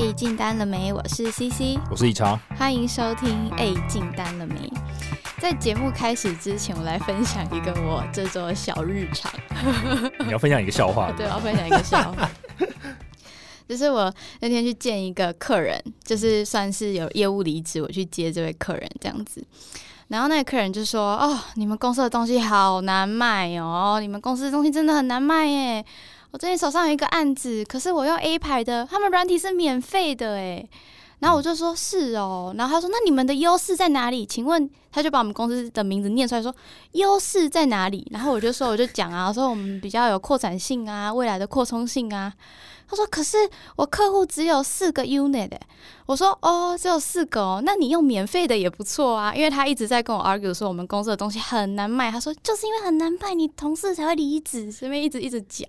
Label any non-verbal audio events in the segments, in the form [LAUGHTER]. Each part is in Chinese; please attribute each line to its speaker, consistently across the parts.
Speaker 1: 哎，进单了没？我是 CC，
Speaker 2: 我是以常，
Speaker 1: 欢迎收听。哎，进单了没？在节目开始之前，我来分享一个我这周的小日常。[LAUGHS]
Speaker 2: 你要分享一个笑话？[LAUGHS]
Speaker 1: 对，我要分享一个笑话。[LAUGHS] 就是我那天去见一个客人，就是算是有业务离职，我去接这位客人这样子。然后那个客人就说：“哦，你们公司的东西好难卖哦，你们公司的东西真的很难卖耶。我最近手上有一个案子，可是我用 A 牌的，他们软体是免费的诶。然后我就说：是哦。然后他说：那你们的优势在哪里？请问他就把我们公司的名字念出来说：优势在哪里？然后我就说：我就讲啊，说我们比较有扩展性啊，未来的扩充性啊。”他说：“可是我客户只有四个 unit。”我说：“哦，只有四个哦，那你用免费的也不错啊。”因为他一直在跟我 argue 说我们公司的东西很难卖。他说：“就是因为很难卖，你同事才会离职。”这边一直一直讲。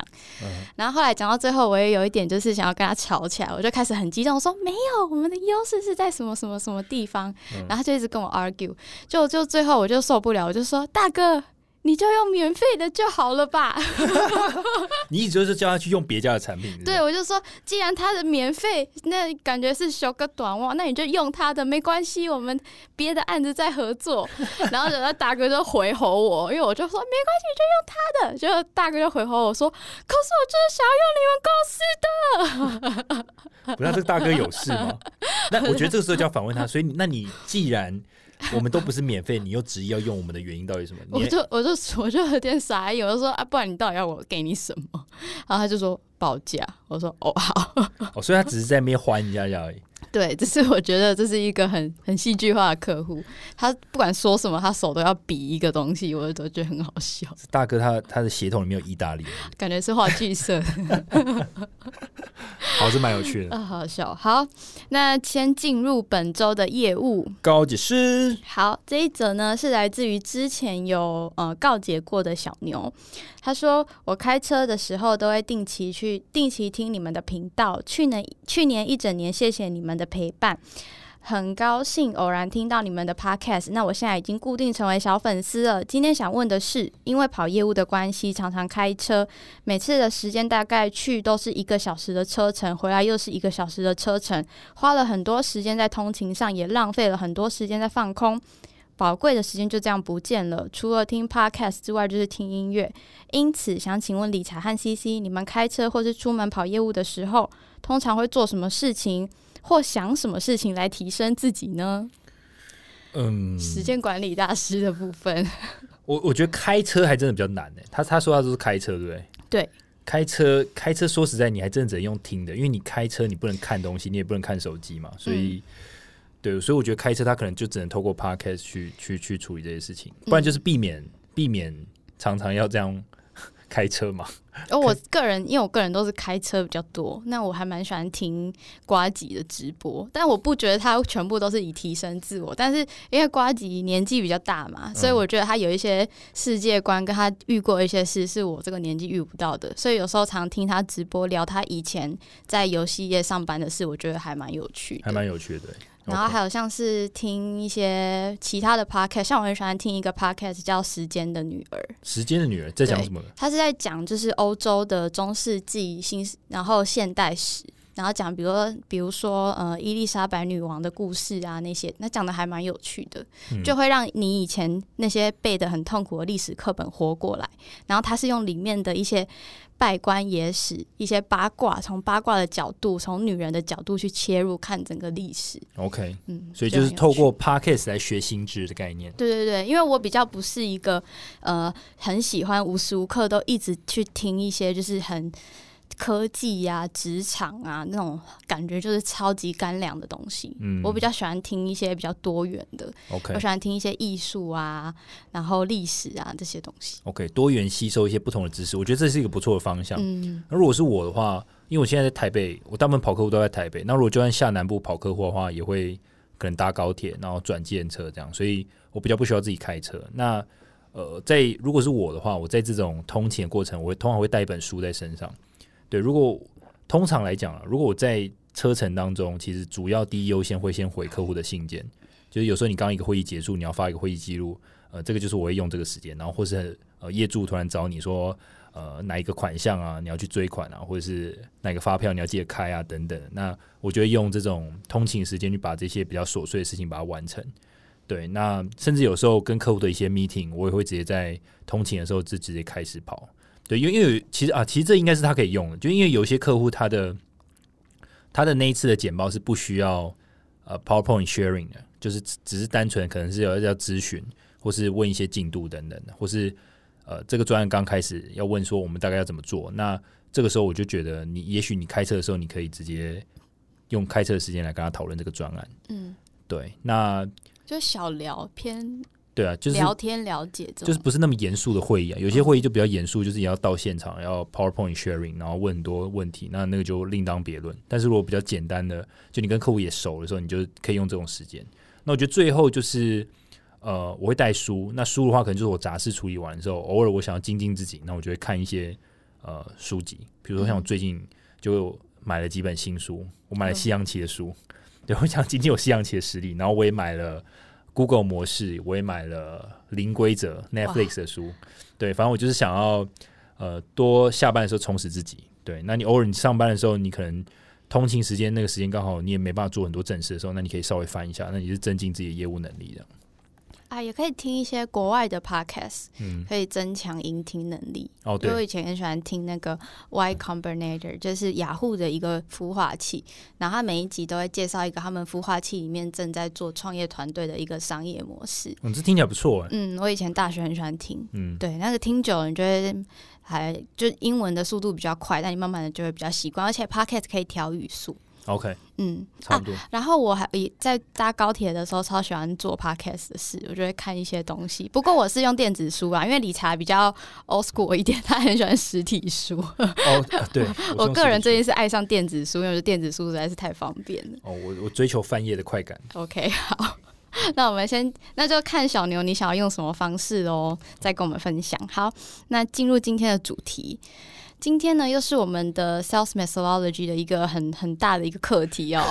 Speaker 1: 然后后来讲到最后，我也有一点就是想要跟他吵起来，我就开始很激动，我说：“没有，我们的优势是在什么什么什么地方。”然后他就一直跟我 argue，就就最后我就受不了，我就说：“大哥。”你就用免费的就好了吧？[LAUGHS]
Speaker 2: 你一直就是叫他去用别家的产品？
Speaker 1: 对，我就说，既然他的免费，那感觉是修个短袜，那你就用他的，没关系，我们别的案子再合作。[LAUGHS] 然后等到大哥就回吼我，因为我就说没关系，就用他的。就大哥就回吼我说，可是我就是想要用你们公司
Speaker 2: 的。[LAUGHS] 不，那这个大哥有事吗？那我觉得这个时候就要反问他，所以那你既然。我们都不是免费，你又执意要用我们的原因到底什么？
Speaker 1: 我就我就我就有点傻眼，我就说啊，不然你到底要我给你什么？然后他就说报价，我说哦好，
Speaker 2: 哦，所以他只是在那边还一下而已。
Speaker 1: 对，只是我觉得这是一个很很戏剧化的客户，他不管说什么，他手都要比一个东西，我都觉得很好笑。
Speaker 2: 大哥，他他的血统里面有意大利，
Speaker 1: 感觉是话剧社。[LAUGHS]
Speaker 2: 好，是蛮有趣的
Speaker 1: 啊，好笑。好，那先进入本周的业务
Speaker 2: 高解师。
Speaker 1: 好，这一则呢是来自于之前有呃告解过的小牛。他说：“我开车的时候都会定期去定期听你们的频道。去年去年一整年，谢谢你们的陪伴，很高兴偶然听到你们的 podcast。那我现在已经固定成为小粉丝了。今天想问的是，因为跑业务的关系，常常开车，每次的时间大概去都是一个小时的车程，回来又是一个小时的车程，花了很多时间在通勤上，也浪费了很多时间在放空。”宝贵的时间就这样不见了。除了听 podcast 之外，就是听音乐。因此，想请问理财和 CC，你们开车或是出门跑业务的时候，通常会做什么事情，或想什么事情来提升自己呢？嗯，时间管理大师的部分。[LAUGHS]
Speaker 2: 我我觉得开车还真的比较难呢。他他说他都是开车，对不对？
Speaker 1: 对，
Speaker 2: 开车开车说实在，你还真的只能用听的，因为你开车你不能看东西，你也不能看手机嘛，所以。对，所以我觉得开车他可能就只能透过 podcast 去去去处理这些事情，不然就是避免避免常常要这样 [LAUGHS] 开车嘛。
Speaker 1: 而 [LAUGHS] 我个人，因为我个人都是开车比较多，那我还蛮喜欢听瓜吉的直播，但我不觉得他全部都是以提升自我。但是因为瓜吉年纪比较大嘛，所以我觉得他有一些世界观跟他遇过一些事，是我这个年纪遇不到的。所以有时候常听他直播聊他以前在游戏业上班的事，我觉得还蛮有趣，
Speaker 2: 还蛮有趣的。
Speaker 1: 然后还有像是听一些其他的 podcast，像我很喜欢听一个 podcast 叫《时间的女儿》。
Speaker 2: 时间的女儿在讲什么？
Speaker 1: 他是在讲就是欧洲的中世纪新，然后现代史，然后讲比如说比如说呃伊丽莎白女王的故事啊那些，那讲的还蛮有趣的，就会让你以前那些背的很痛苦的历史课本活过来。然后他是用里面的一些。拜官野史，一些八卦，从八卦的角度，从女人的角度去切入看整个历史。
Speaker 2: OK，嗯，所以就是透过 Podcast 来学心智的概念。
Speaker 1: 对对对，因为我比较不是一个呃很喜欢无时无刻都一直去听一些就是很。科技呀，职场啊，那种感觉就是超级干粮的东西。嗯，我比较喜欢听一些比较多元的。
Speaker 2: OK，
Speaker 1: 我喜欢听一些艺术啊，然后历史啊这些东西。
Speaker 2: OK，多元吸收一些不同的知识，我觉得这是一个不错的方向。嗯，那如果是我的话，因为我现在在台北，我大部分跑客户都在台北。那如果就算下南部跑客户的话，也会可能搭高铁，然后转电车这样，所以我比较不需要自己开车。那呃，在如果是我的话，我在这种通勤的过程，我会通常会带一本书在身上。对，如果通常来讲啊，如果我在车程当中，其实主要第一优先会先回客户的信件，就是有时候你刚一个会议结束，你要发一个会议记录，呃，这个就是我会用这个时间，然后或是呃业主突然找你说，呃哪一个款项啊，你要去追款啊，或者是哪个发票你要记得开啊等等。那我觉得用这种通勤时间去把这些比较琐碎的事情把它完成。对，那甚至有时候跟客户的一些 meeting，我也会直接在通勤的时候就直接开始跑。对，因为因为其实啊，其实这应该是他可以用的，就因为有些客户他的他的那一次的简报是不需要呃 PowerPoint sharing 的，就是只是单纯可能是要要咨询，或是问一些进度等等的，或是呃这个专案刚开始要问说我们大概要怎么做，那这个时候我就觉得你也许你开车的时候你可以直接用开车的时间来跟他讨论这个专案。嗯，对，那。
Speaker 1: 就小聊偏
Speaker 2: 对啊，就是
Speaker 1: 聊天了解，
Speaker 2: 就是不是那么严肃的会议啊。有些会议就比较严肃，就是你要到现场，要 PowerPoint sharing，然后问很多问题，那那个就另当别论。但是如果比较简单的，就你跟客户也熟的时候，你就可以用这种时间。那我觉得最后就是呃，我会带书。那书的话，可能就是我杂事处理完之后，偶尔我想要精进自己，那我就会看一些呃书籍。比如说像我最近就买了几本新书，我买了西洋棋的书。[LAUGHS] 对，我想今天有西洋棋的实力，然后我也买了 Google 模式，我也买了零规则 Netflix 的书。对，反正我就是想要呃多下班的时候充实自己。对，那你偶尔你上班的时候，你可能通勤时间那个时间刚好你也没办法做很多正事的时候，那你可以稍微翻一下，那你是增进自己的业务能力的。
Speaker 1: 啊，也可以听一些国外的 podcast，嗯，可以增强聆听能力。
Speaker 2: 哦，对，
Speaker 1: 我以前很喜欢听那个 Y Combinator，就是雅虎的一个孵化器，然后他每一集都会介绍一个他们孵化器里面正在做创业团队的一个商业模式。
Speaker 2: 嗯，这听起来不错哎。
Speaker 1: 嗯，我以前大学很喜欢听。嗯，对，那个听久了，你觉得还就英文的速度比较快，但你慢慢的就会比较习惯，而且 podcast 可以调语速。
Speaker 2: OK，
Speaker 1: 嗯，
Speaker 2: 差不多。
Speaker 1: 然后我还也在搭高铁的时候，超喜欢做 podcast 的事，我就会看一些东西。不过我是用电子书啊，因为理查比较 old school 一点，他很喜欢实体书。
Speaker 2: 哦，对，[LAUGHS]
Speaker 1: 我个人最近是爱上电子书，因为我觉得电子书实在是太方便了。
Speaker 2: 哦，我我追求翻页的快感。
Speaker 1: OK，[LAUGHS] 好，[LAUGHS] 那我们先那就看小牛，你想要用什么方式哦，再跟我们分享。好，那进入今天的主题。今天呢，又是我们的 sales methodology 的一个很很大的一个课题哦，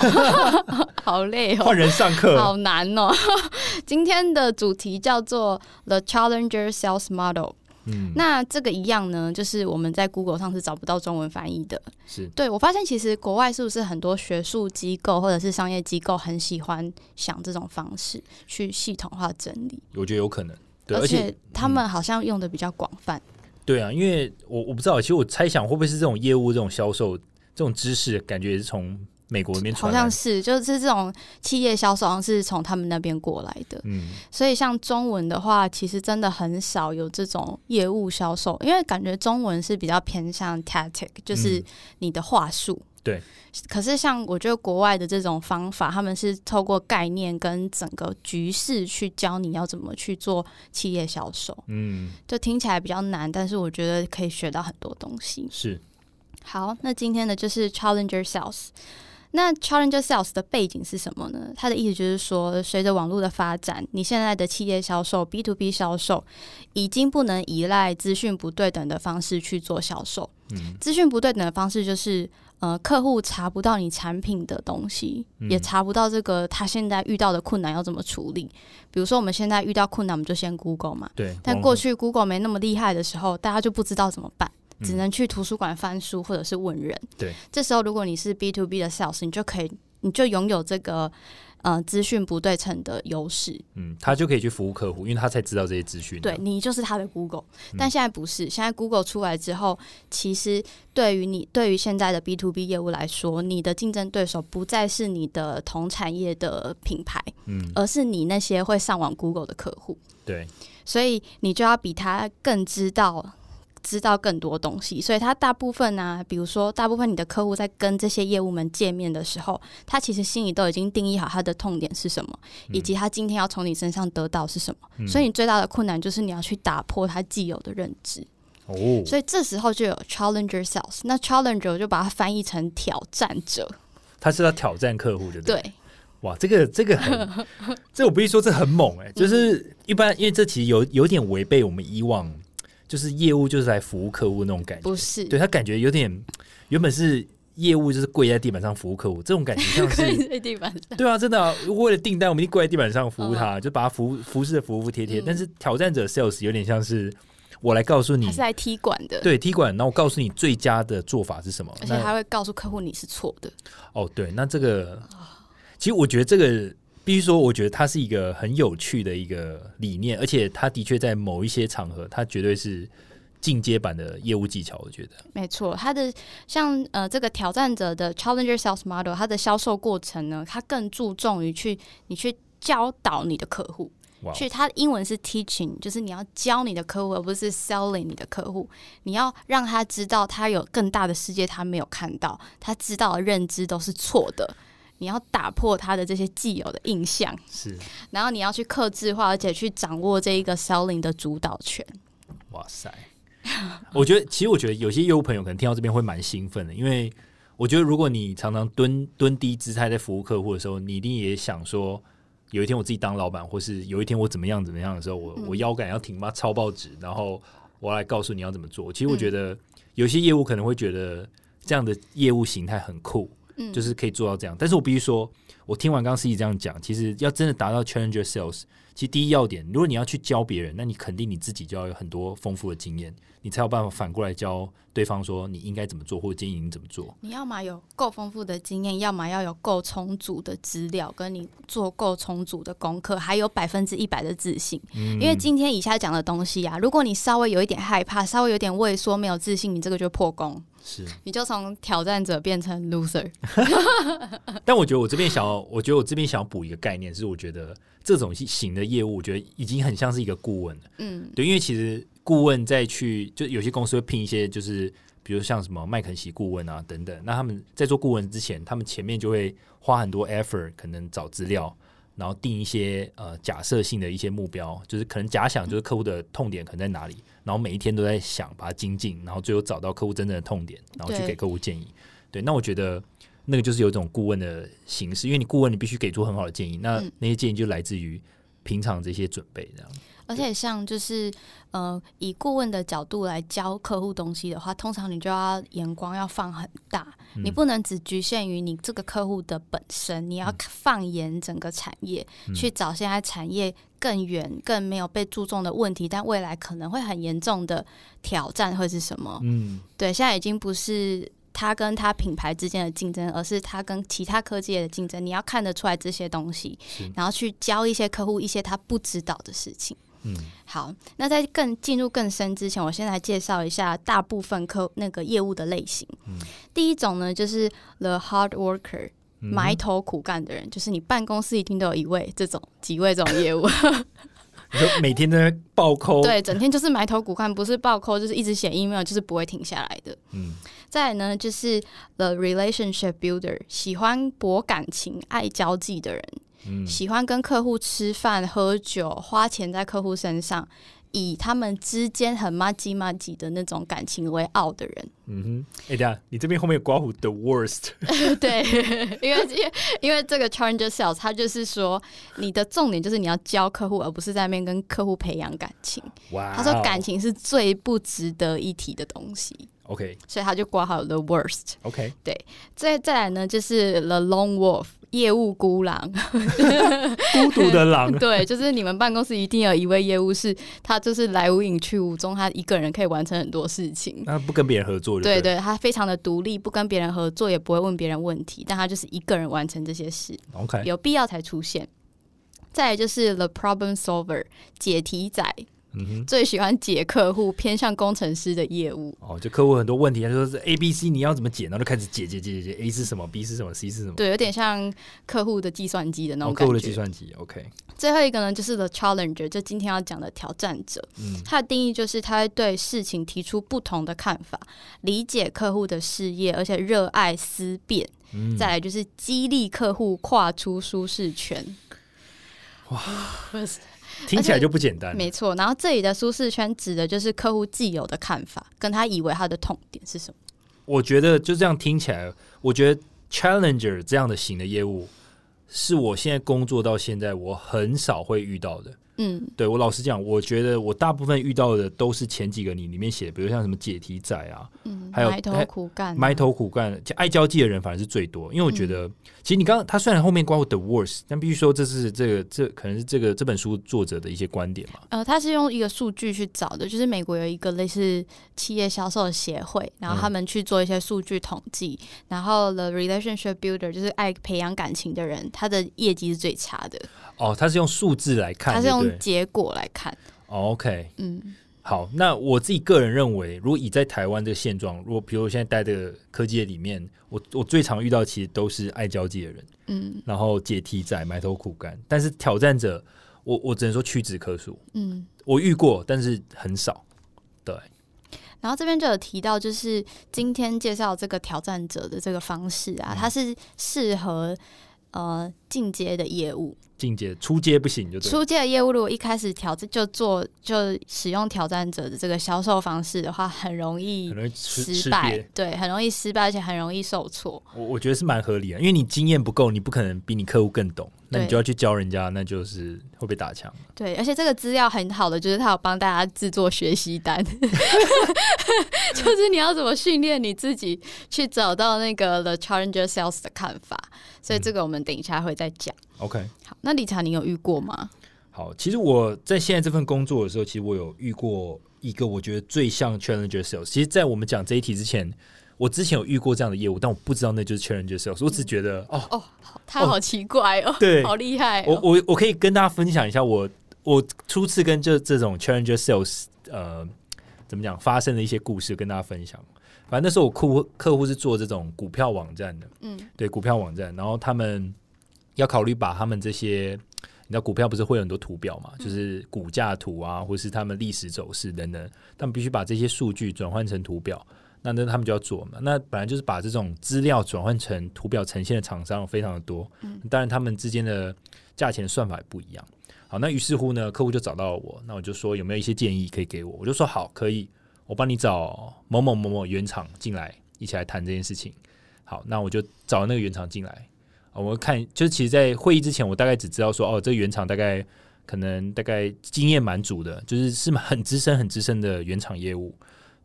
Speaker 1: [LAUGHS] 好累哦，
Speaker 2: 换人上课，
Speaker 1: 好难哦。[LAUGHS] 今天的主题叫做 The Challenger Sales Model。嗯，那这个一样呢，就是我们在 Google 上是找不到中文翻译的。
Speaker 2: 是，
Speaker 1: 对我发现其实国外是不是很多学术机构或者是商业机构很喜欢想这种方式去系统化整理？
Speaker 2: 我觉得有可能，对
Speaker 1: 而且他们好像用的比较广泛。
Speaker 2: 对啊，因为我我不知道，其实我猜想会不会是这种业务、这种销售、这种知识，感觉也是从美国那边传
Speaker 1: 好像是，就是这种企业销售，好像是从他们那边过来的。嗯，所以像中文的话，其实真的很少有这种业务销售，因为感觉中文是比较偏向 tactic，就是你的话术。
Speaker 2: 对，
Speaker 1: 可是像我觉得国外的这种方法，他们是透过概念跟整个局势去教你要怎么去做企业销售。嗯，就听起来比较难，但是我觉得可以学到很多东西。
Speaker 2: 是，
Speaker 1: 好，那今天的就是 Challenger Sales。那 Challenger Sales 的背景是什么呢？它的意思就是说，随着网络的发展，你现在的企业销售 B to B 销售已经不能依赖资讯不对等的方式去做销售。嗯，资讯不对等的方式就是。呃，客户查不到你产品的东西，也查不到这个他现在遇到的困难要怎么处理。比如说，我们现在遇到困难，我们就先 Google 嘛。
Speaker 2: 对。
Speaker 1: 但过去 Google 没那么厉害的时候，大家就不知道怎么办，只能去图书馆翻书或者是问人。
Speaker 2: 对。
Speaker 1: 这时候，如果你是 B to B 的 sales，你就可以，你就拥有这个。呃，资讯不对称的优势，
Speaker 2: 嗯，他就可以去服务客户，因为他才知道这些资讯。
Speaker 1: 对你就是他的 Google，但现在不是，现在 Google 出来之后，其实对于你，对于现在的 B to B 业务来说，你的竞争对手不再是你的同产业的品牌，嗯，而是你那些会上网 Google 的客户。
Speaker 2: 对，
Speaker 1: 所以你就要比他更知道。知道更多东西，所以他大部分呢，比如说大部分你的客户在跟这些业务们见面的时候，他其实心里都已经定义好他的痛点是什么，以及他今天要从你身上得到是什么。所以你最大的困难就是你要去打破他既有的认知。哦，所以这时候就有 challenger sales。那 challenger 就把它翻译成挑战者。[LAUGHS]
Speaker 2: 他是要挑战客户的。
Speaker 1: 对。
Speaker 2: 哇，这个这个很，[LAUGHS] 这我必须说这很猛哎，就是一般因为这其实有有点违背我们以往。就是业务就是来服务客户那种感觉，
Speaker 1: 不是？
Speaker 2: 对他感觉有点，原本是业务就是跪在地板上服务客户，这种感觉像是
Speaker 1: 跪在地板上。
Speaker 2: 对啊，真的，为了订单，我们一跪在地板上服务他，就把他服服侍的服服帖帖。但是挑战者 sales 有点像是我来告诉你，
Speaker 1: 是来踢馆的，
Speaker 2: 对踢馆。那我告诉你最佳的做法是什么，
Speaker 1: 而且还会告诉客户你是错的。
Speaker 2: 哦，对，那这个其实我觉得这个必须说，我觉得它是一个很有趣的一个理念，而且它的确在某一些场合，它绝对是。进阶版的业务技巧，我觉得
Speaker 1: 没错。它的像呃，这个挑战者的 Challenger Sales Model，它的销售过程呢，它更注重于去你去教导你的客户，去它英文是 teaching，就是你要教你的客户，而不是 selling 你的客户。你要让他知道，他有更大的世界，他没有看到，他知道的认知都是错的。你要打破他的这些既有的印象，
Speaker 2: 是。
Speaker 1: 然后你要去克制化，而且去掌握这一个 selling 的主导权。
Speaker 2: 哇塞！[LAUGHS] 我觉得，其实我觉得有些业务朋友可能听到这边会蛮兴奋的，因为我觉得如果你常常蹲蹲低姿态在服务客户的时候，你一定也想说，有一天我自己当老板，或是有一天我怎么样怎么样的时候，我我腰杆要挺嘛，超报纸，然后我来告诉你要怎么做。其实我觉得有些业务可能会觉得这样的业务形态很酷，嗯，就是可以做到这样。但是我必须说，我听完刚刚司仪这样讲，其实要真的达到 challenger sales，其实第一要点，如果你要去教别人，那你肯定你自己就要有很多丰富的经验。你才有办法反过来教对方说你应该怎么做，或者建议你怎么做。
Speaker 1: 你要么有够丰富的经验，要么要有够充足的资料，跟你做够充足的功课，还有百分之一百的自信。因为今天以下讲的东西啊，如果你稍微有一点害怕，稍微有点畏缩，没有自信，你这个就破功。
Speaker 2: 是，
Speaker 1: 你就从挑战者变成 loser。[LAUGHS]
Speaker 2: 但我觉得我这边想要，我觉得我这边想要补一个概念，是我觉得这种型的业务，我觉得已经很像是一个顾问了。嗯，对，因为其实。顾问再去，就有些公司会聘一些，就是比如像什么麦肯锡顾问啊等等。那他们在做顾问之前，他们前面就会花很多 effort，可能找资料，然后定一些呃假设性的一些目标，就是可能假想就是客户的痛点可能在哪里，然后每一天都在想把它精进，然后最后找到客户真正的痛点，然后去给客户建议。对，那我觉得那个就是有一种顾问的形式，因为你顾问你必须给出很好的建议，那那些建议就来自于平常这些准备这样。
Speaker 1: 而且像就是呃，以顾问的角度来教客户东西的话，通常你就要眼光要放很大，你不能只局限于你这个客户的本身，你要放眼整个产业去找现在产业更远、更没有被注重的问题，但未来可能会很严重的挑战会是什么？嗯，对，现在已经不是他跟他品牌之间的竞争，而是他跟其他科技的竞争。你要看得出来这些东西，然后去教一些客户一些他不知道的事情。嗯，好，那在更进入更深之前，我先来介绍一下大部分客那个业务的类型。嗯，第一种呢，就是 the hard worker，埋头苦干的人，就是你办公室一定都有一位这种几位这种业务，[LAUGHS]
Speaker 2: 你说每天在暴扣，
Speaker 1: 对，整天就是埋头苦干，不是暴扣就是一直写 email，就是不会停下来的。嗯，再来呢，就是 the relationship builder，喜欢博感情、爱交际的人。喜欢跟客户吃饭、喝酒、花钱在客户身上，以他们之间很麻吉麻吉的那种感情为傲的人。
Speaker 2: 嗯哼，哎，等下，你这边后面有刮胡 the worst。[LAUGHS]
Speaker 1: 对，[LAUGHS] 因为因为因为这个 challenger sales，他就是说，你的重点就是你要教客户，而不是在那边跟客户培养感情。哇，他说感情是最不值得一提的东西。
Speaker 2: OK，
Speaker 1: 所以他就挂好 the worst。
Speaker 2: OK，
Speaker 1: 对，再再来呢，就是 the lone wolf。业务孤狼，[LAUGHS]
Speaker 2: 孤独的狼。
Speaker 1: 对，就是你们办公室一定有一位业务是，他就是来无影去无踪，他一个人可以完成很多事情。
Speaker 2: 他不跟别人合作，
Speaker 1: 对对，他非常的独立，不跟别人合作，也不会问别人问题，但他就是一个人完成这些事。
Speaker 2: OK，
Speaker 1: 有必要才出现。再就是 The Problem Solver，解题仔。最喜欢解客户偏向工程师的业务
Speaker 2: 哦，就客户很多问题，他说是 A、B、C，你要怎么解？然后就开始解解解解解，A 是什么，B 是什么，C 是什么？
Speaker 1: 对，有点像客户的计算机的那种
Speaker 2: 客户的计算机，OK。
Speaker 1: 最后一个呢，就是 The Challenger，就今天要讲的挑战者。嗯，它的定义就是他会对事情提出不同的看法，理解客户的事业，而且热爱思辨。嗯，再来就是激励客户跨出舒适圈。
Speaker 2: 哇！[LAUGHS] 听起来就不简单，
Speaker 1: 没错。然后这里的舒适圈指的就是客户既有的看法，跟他以为他的痛点是什么。
Speaker 2: 我觉得就这样听起来，我觉得 challenger 这样的型的业务，是我现在工作到现在我很少会遇到的。嗯，对我老实讲，我觉得我大部分遇到的都是前几个你里面写，比如像什么解题仔啊，嗯，还有
Speaker 1: 埋头苦干，
Speaker 2: 埋头苦干，爱交际的人反而是最多。因为我觉得，其实你刚刚他虽然后面括 the worst，但必须说这是这个这可能是这个这本书作者的一些观点嘛。
Speaker 1: 呃，他是用一个数据去找的，就是美国有一个类似企业销售协会，然后他们去做一些数据统计，然后 the relationship builder 就是爱培养感情的人，他的业绩是最差的。
Speaker 2: 哦，他是用数字来看，
Speaker 1: 他是用结果来看。
Speaker 2: OK，嗯，好，那我自己个人认为，如果以在台湾这个现状，如果比如我现在待的科技里面，我我最常遇到其实都是爱交际的人，嗯，然后解题仔埋头苦干，但是挑战者，我我只能说屈指可数，嗯，我遇过，但是很少，对。
Speaker 1: 然后这边就有提到，就是今天介绍这个挑战者的这个方式啊，它是适合。呃，进阶的业务，
Speaker 2: 进阶出阶不行就
Speaker 1: 出阶的业务，如果一开始挑战就做就使用挑战者的这个销售方式的话，很容易失败，对，很容易失败，而且很容易受挫。
Speaker 2: 我我觉得是蛮合理的，因为你经验不够，你不可能比你客户更懂。那你就要去教人家，那就是会被打枪。
Speaker 1: 对，而且这个资料很好的，就是他有帮大家制作学习单，[LAUGHS] 就是你要怎么训练你自己去找到那个 the challenger sales 的看法。所以这个我们等一下会再讲。
Speaker 2: OK，
Speaker 1: 好，那理查，你有遇过吗？
Speaker 2: 好，其实我在现在这份工作的时候，其实我有遇过一个我觉得最像 challenger sales。其实，在我们讲这一题之前。我之前有遇过这样的业务，但我不知道那就是 challenger sales。我只觉得哦
Speaker 1: 哦，他好奇怪哦，[LAUGHS]
Speaker 2: 对，
Speaker 1: 好厉害。
Speaker 2: 我我我可以跟大家分享一下我我初次跟这这种 challenger sales 呃怎么讲发生的一些故事，跟大家分享。反正那时候我客户客户是做这种股票网站的，嗯，对，股票网站，然后他们要考虑把他们这些你知道股票不是会有很多图表嘛，就是股价图啊，或是他们历史走势等等，他们必须把这些数据转换成图表。那那他们就要做嘛。那本来就是把这种资料转换成图表呈现的厂商非常的多，嗯，当然他们之间的价钱算法也不一样。好，那于是乎呢，客户就找到了我，那我就说有没有一些建议可以给我？我就说好，可以，我帮你找某某某某原厂进来一起来谈这件事情。好，那我就找那个原厂进来。我们看就是其实，在会议之前，我大概只知道说，哦，这个原厂大概可能大概经验蛮足的，就是是很资深、很资深的原厂业务。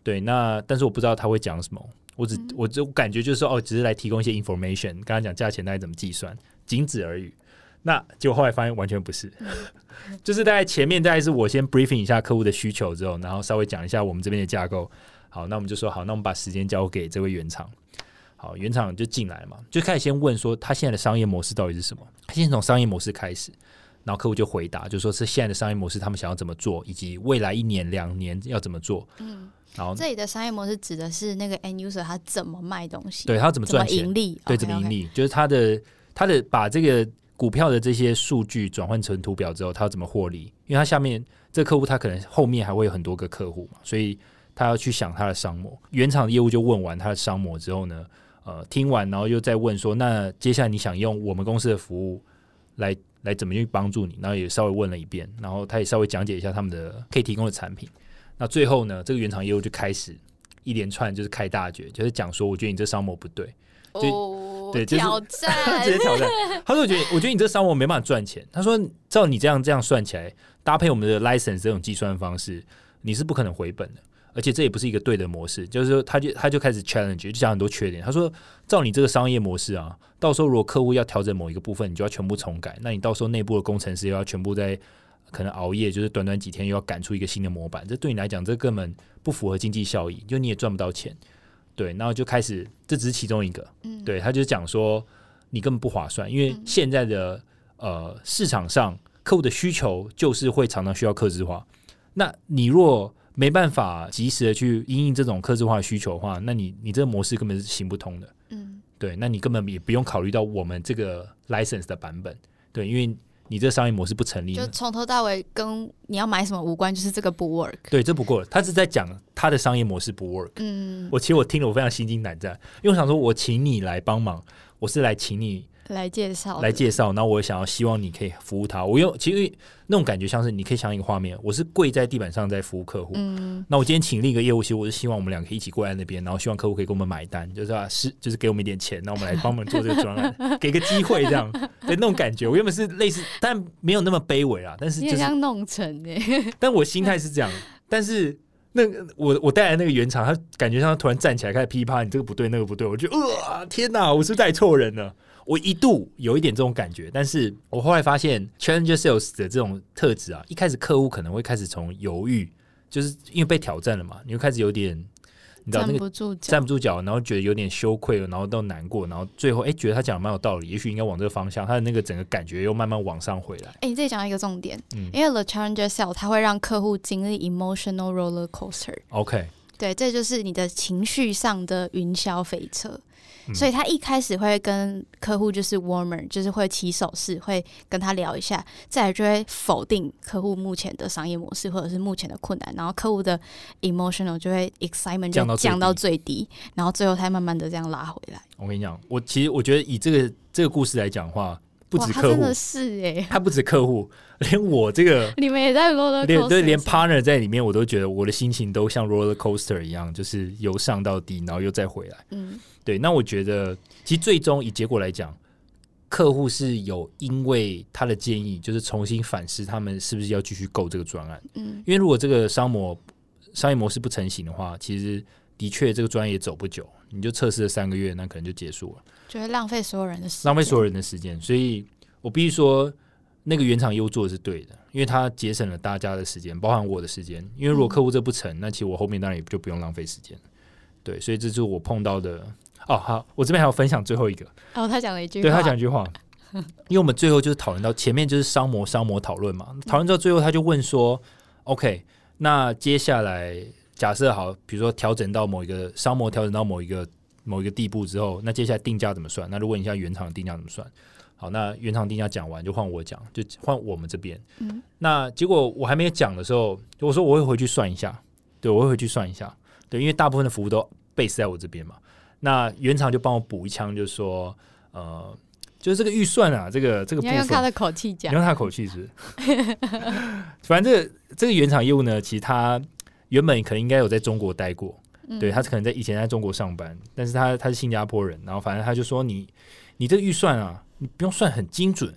Speaker 2: 对，那但是我不知道他会讲什么，我只我就感觉就是说哦，只是来提供一些 information，刚刚讲价钱大概怎么计算，仅此而已。那结果后来发现完全不是，[LAUGHS] 就是大概前面大概是我先 briefing 一下客户的需求之后，然后稍微讲一下我们这边的架构。好，那我们就说好，那我们把时间交给这位原厂。好，原厂就进来嘛，就开始先问说他现在的商业模式到底是什么？他先从商业模式开始，然后客户就回答，就说是现在的商业模式，他们想要怎么做，以及未来一年两年要怎么做。嗯。
Speaker 1: 然后这里的商业模式指的是那个 end user 他怎么卖东西，
Speaker 2: 对他怎么赚钱，
Speaker 1: 盈利，
Speaker 2: 对怎么盈利，就是他的他的把这个股票的这些数据转换成图表之后，他要怎么获利？因为他下面这个客户他可能后面还会有很多个客户嘛，所以他要去想他的商模。原厂业务就问完他的商模之后呢，呃，听完然后又再问说，那接下来你想用我们公司的服务来来怎么去帮助你？然后也稍微问了一遍，然后他也稍微讲解一下他们的可以提供的产品。那最后呢，这个原厂业务就开始一连串就是开大决，就是讲说，我觉得你这商模不对，就对，就是
Speaker 1: 挑战，[LAUGHS]
Speaker 2: 直接挑战。他说，我觉得，我觉得你这商模没办法赚钱。他说，照你这样这样算起来，搭配我们的 license 这种计算方式，你是不可能回本的。而且这也不是一个对的模式。就是说，他就他就开始 challenge，就讲很多缺点。他说，照你这个商业模式啊，到时候如果客户要调整某一个部分，你就要全部重改。那你到时候内部的工程师又要全部在。可能熬夜就是短短几天又要赶出一个新的模板，这对你来讲这根本不符合经济效益，就你也赚不到钱。对，然后就开始，这只是其中一个。嗯，对他就讲说你根本不划算，因为现在的呃市场上客户的需求就是会常常需要克制化。那你若没办法及时的去应应这种克制化需求的话，那你你这个模式根本是行不通的。嗯，对，那你根本也不用考虑到我们这个 license 的版本。对，因为你这商业模式不成立，
Speaker 1: 就从头到尾跟你要买什么无关，就是这个不 work。
Speaker 2: 对，这不过他是在讲他的商业模式不 work。嗯，我其实我听了我非常心惊胆战，因为我想说，我请你来帮忙，我是来请你
Speaker 1: 来介绍，
Speaker 2: 来介绍，然后我想要希望你可以服务他。我用其实那种感觉像是你可以想一个画面，我是跪在地板上在服务客户。嗯，那我今天请另一个业务，其实我是希望我们两个一起跪在那边，然后希望客户可以给我们买单，就是啊，是就是给我们一点钱，那我们来帮我们做这个专案，给个机会这样，[LAUGHS] 对那种感觉。我原本是类似，但没有那么卑微啊，但是就是
Speaker 1: 弄成哎，[LAUGHS]
Speaker 2: 但我心态是这样，但是。那我我带来那个原厂，他感觉像他突然站起来开始噼啪，你这个不对，那个不对，我就呃天哪，我是带错人了。我一度有一点这种感觉，但是我后来发现，challenger sales 的这种特质啊，一开始客户可能会开始从犹豫，就是因为被挑战了嘛，你就开始有点。
Speaker 1: 站不住脚，
Speaker 2: 站不住脚，然后觉得有点羞愧了，然后都难过，然后最后哎，觉得他讲的蛮有道理，也许应该往这个方向，他的那个整个感觉又慢慢往上回来。
Speaker 1: 哎，你这里讲到一个重点，嗯，因为 the challenger sell 它会让客户经历 emotional roller coaster。
Speaker 2: OK，
Speaker 1: 对，这就是你的情绪上的云霄飞车。所以他一开始会跟客户就是 warmer，就是会起手势，会跟他聊一下，再来就会否定客户目前的商业模式或者是目前的困难，然后客户的 emotional 就会 excitement 就降到最低，然后最后他慢慢的这样拉回来。
Speaker 2: 我跟你讲，我其实我觉得以这个这个故事来讲的话，不止客户。
Speaker 1: 是哎，
Speaker 2: 他不止客户，[LAUGHS] 连我这个 [LAUGHS]
Speaker 1: 你们也在 roller
Speaker 2: coaster，对，连 partner 在里面，我都觉得我的心情都像 roller coaster 一样，就是由上到低，然后又再回来，嗯。对，那我觉得其实最终以结果来讲，客户是有因为他的建议，就是重新反思他们是不是要继续购这个专案。嗯，因为如果这个商模商业模式不成型的话，其实的确这个专业走不久，你就测试了三个月，那可能就结束了，
Speaker 1: 就会浪费所有人的时
Speaker 2: 浪费所有人的时间。所以我必须说，那个原厂优做的是对的，因为它节省了大家的时间，包含我的时间。因为如果客户这不成，那其实我后面当然也就不用浪费时间。对，所以这就是我碰到的。哦，好，我这边还要分享最后一个。
Speaker 1: 哦，他讲了一句，
Speaker 2: 对他讲一句话，因为我们最后就是讨论到前面就是商模商模讨论嘛，讨论到最后他就问说：“OK，那接下来假设好，比如说调整到某一个商模调整到某一个某一个地步之后，那接下来定价怎么算？那就问一下原厂定价怎么算？好，那原厂定价讲完就换我讲，就换我们这边。嗯，那结果我还没有讲的时候，我说我会回去算一下，对我会回去算一下，对，因为大部分的服务都 base 在我这边嘛。”那原厂就帮我补一枪，就说，呃，就是这个预算啊，这个这个，
Speaker 1: 你要用他的口气讲，
Speaker 2: 用他的口气是。反正这个这个原厂业务呢，其实他原本可能应该有在中国待过，对他可能在以前在中国上班，但是他他是新加坡人，然后反正他就说你你这个预算啊，你不用算很精准，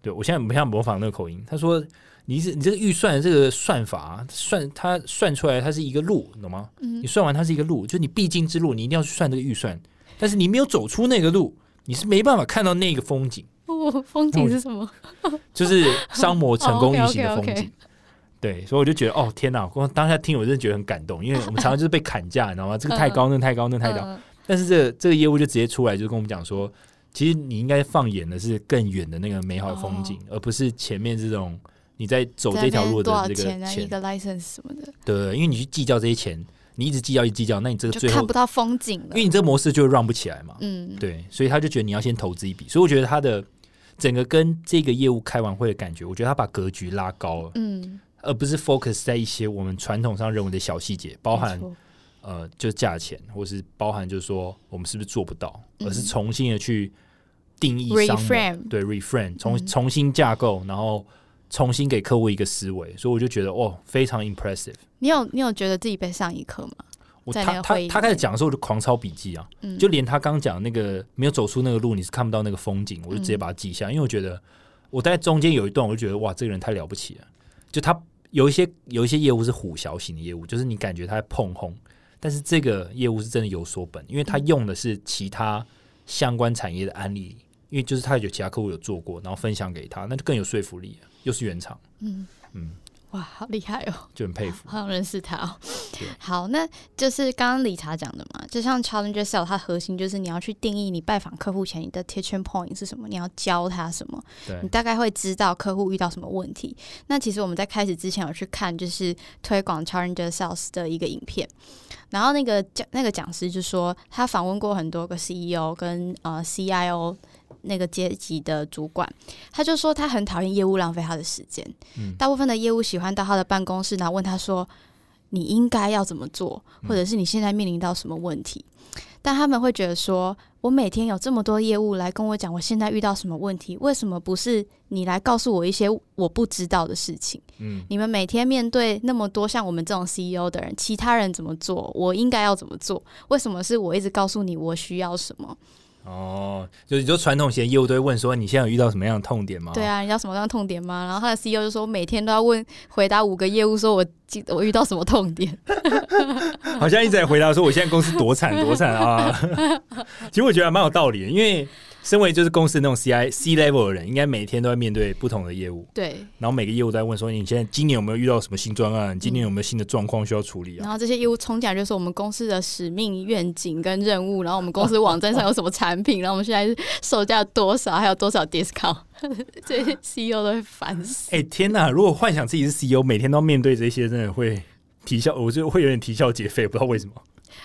Speaker 2: 对我现在不像模仿那个口音，他说。你这你这个预算这个算法算它算出来它是一个路，懂吗？嗯，你算完它是一个路，就你必经之路，你一定要去算这个预算。但是你没有走出那个路，你是没办法看到那个风景。
Speaker 1: 哦，风景是什么？
Speaker 2: 就是商模成功运行的风景。对，所以我就觉得哦天哪！我当下听我真的觉得很感动，因为我们常常就是被砍价，你知道吗？这个太高，那太高，那太高。但是这这个业务就直接出来，就跟我们讲说，其实你应该放眼的是更远的那个美好的风景，而不是前面这种。你在走这条路的这个钱，
Speaker 1: 一个 license 什么的，
Speaker 2: 对，因为你去计较这些钱，你一直计较，一直计较，那你这个最后
Speaker 1: 看不到风景了，
Speaker 2: 因为你这个模式就让不起来嘛。嗯，对，所以他就觉得你要先投资一笔，所以我觉得他的整个跟这个业务开完会的感觉，我觉得他把格局拉高了，嗯，而不是 focus 在一些我们传统上认为的小细节，包含呃，就是价钱，或是包含就是说我们是不是做不到，而是重新的去定义
Speaker 1: ，reframe，
Speaker 2: 对，reframe，重重新架构，然后。重新给客户一个思维，所以我就觉得哦，非常 impressive。
Speaker 1: 你有你有觉得自己被上一课吗？
Speaker 2: 我他他他开始讲的时候，我就狂抄笔记啊，就连他刚讲那个没有走出那个路，你是看不到那个风景，我就直接把它记下，因为我觉得我在中间有一段，我就觉得哇，这个人太了不起了。就他有一些有一些业务是虎啸型的业务，就是你感觉他在碰轰，但是这个业务是真的有所本，因为他用的是其他相关产业的案例，因为就是他有其他客户有做过，然后分享给他，那就更有说服力。又是原厂，嗯
Speaker 1: 嗯，哇，好厉害哦，
Speaker 2: 就很佩服，
Speaker 1: 好想认识他哦。[LAUGHS] 好，那就是刚刚理查讲的嘛，就像 Challenger Sell，它核心就是你要去定义你拜访客户前你的 teaching point 是什么，你要教他什么，你大概会知道客户遇到什么问题。那其实我们在开始之前有去看，就是推广 Challenger Sales 的一个影片，然后那个讲那个讲师就说，他访问过很多个 CEO 跟呃 CIO。那个阶级的主管，他就说他很讨厌业务浪费他的时间。嗯，大部分的业务喜欢到他的办公室，然后问他说：“你应该要怎么做，或者是你现在面临到什么问题。但他们会觉得说，我每天有这么多业务来跟我讲，我现在遇到什么问题，为什么不是你来告诉我一些我不知道的事情？嗯，你们每天面对那么多像我们这种 CEO 的人，其他人怎么做，我应该要怎么做？为什么是我一直告诉你我需要什么？
Speaker 2: 哦，就是就传统型业务都会问说，你现在有遇到什么样的痛点吗？
Speaker 1: 对啊，你知道什么样的痛点吗？然后他的 CEO 就说，每天都要问回答五个业务，说我我遇到什么痛点？[LAUGHS] [LAUGHS]
Speaker 2: 好像一直在回答说，我现在公司多惨多惨啊！[LAUGHS] 其实我觉得蛮有道理的，因为。身为就是公司那种 C I C level 的人，应该每天都在面对不同的业务。
Speaker 1: 对。
Speaker 2: 然后每个业务都在问说：“你现在今年有没有遇到什么新专案？今年有没有新的状况需要处理啊？”
Speaker 1: 然后这些业务冲进来就是我们公司的使命、愿景跟任务。然后我们公司网站上有什么产品？[LAUGHS] 然后我们现在售价多少？还有多少 discount？[LAUGHS] 这些 CEO 都会烦死。
Speaker 2: 哎天哪！如果幻想自己是 CEO，每天都要面对这些，真的会啼笑，我就会有点啼笑皆非，不知道为什么。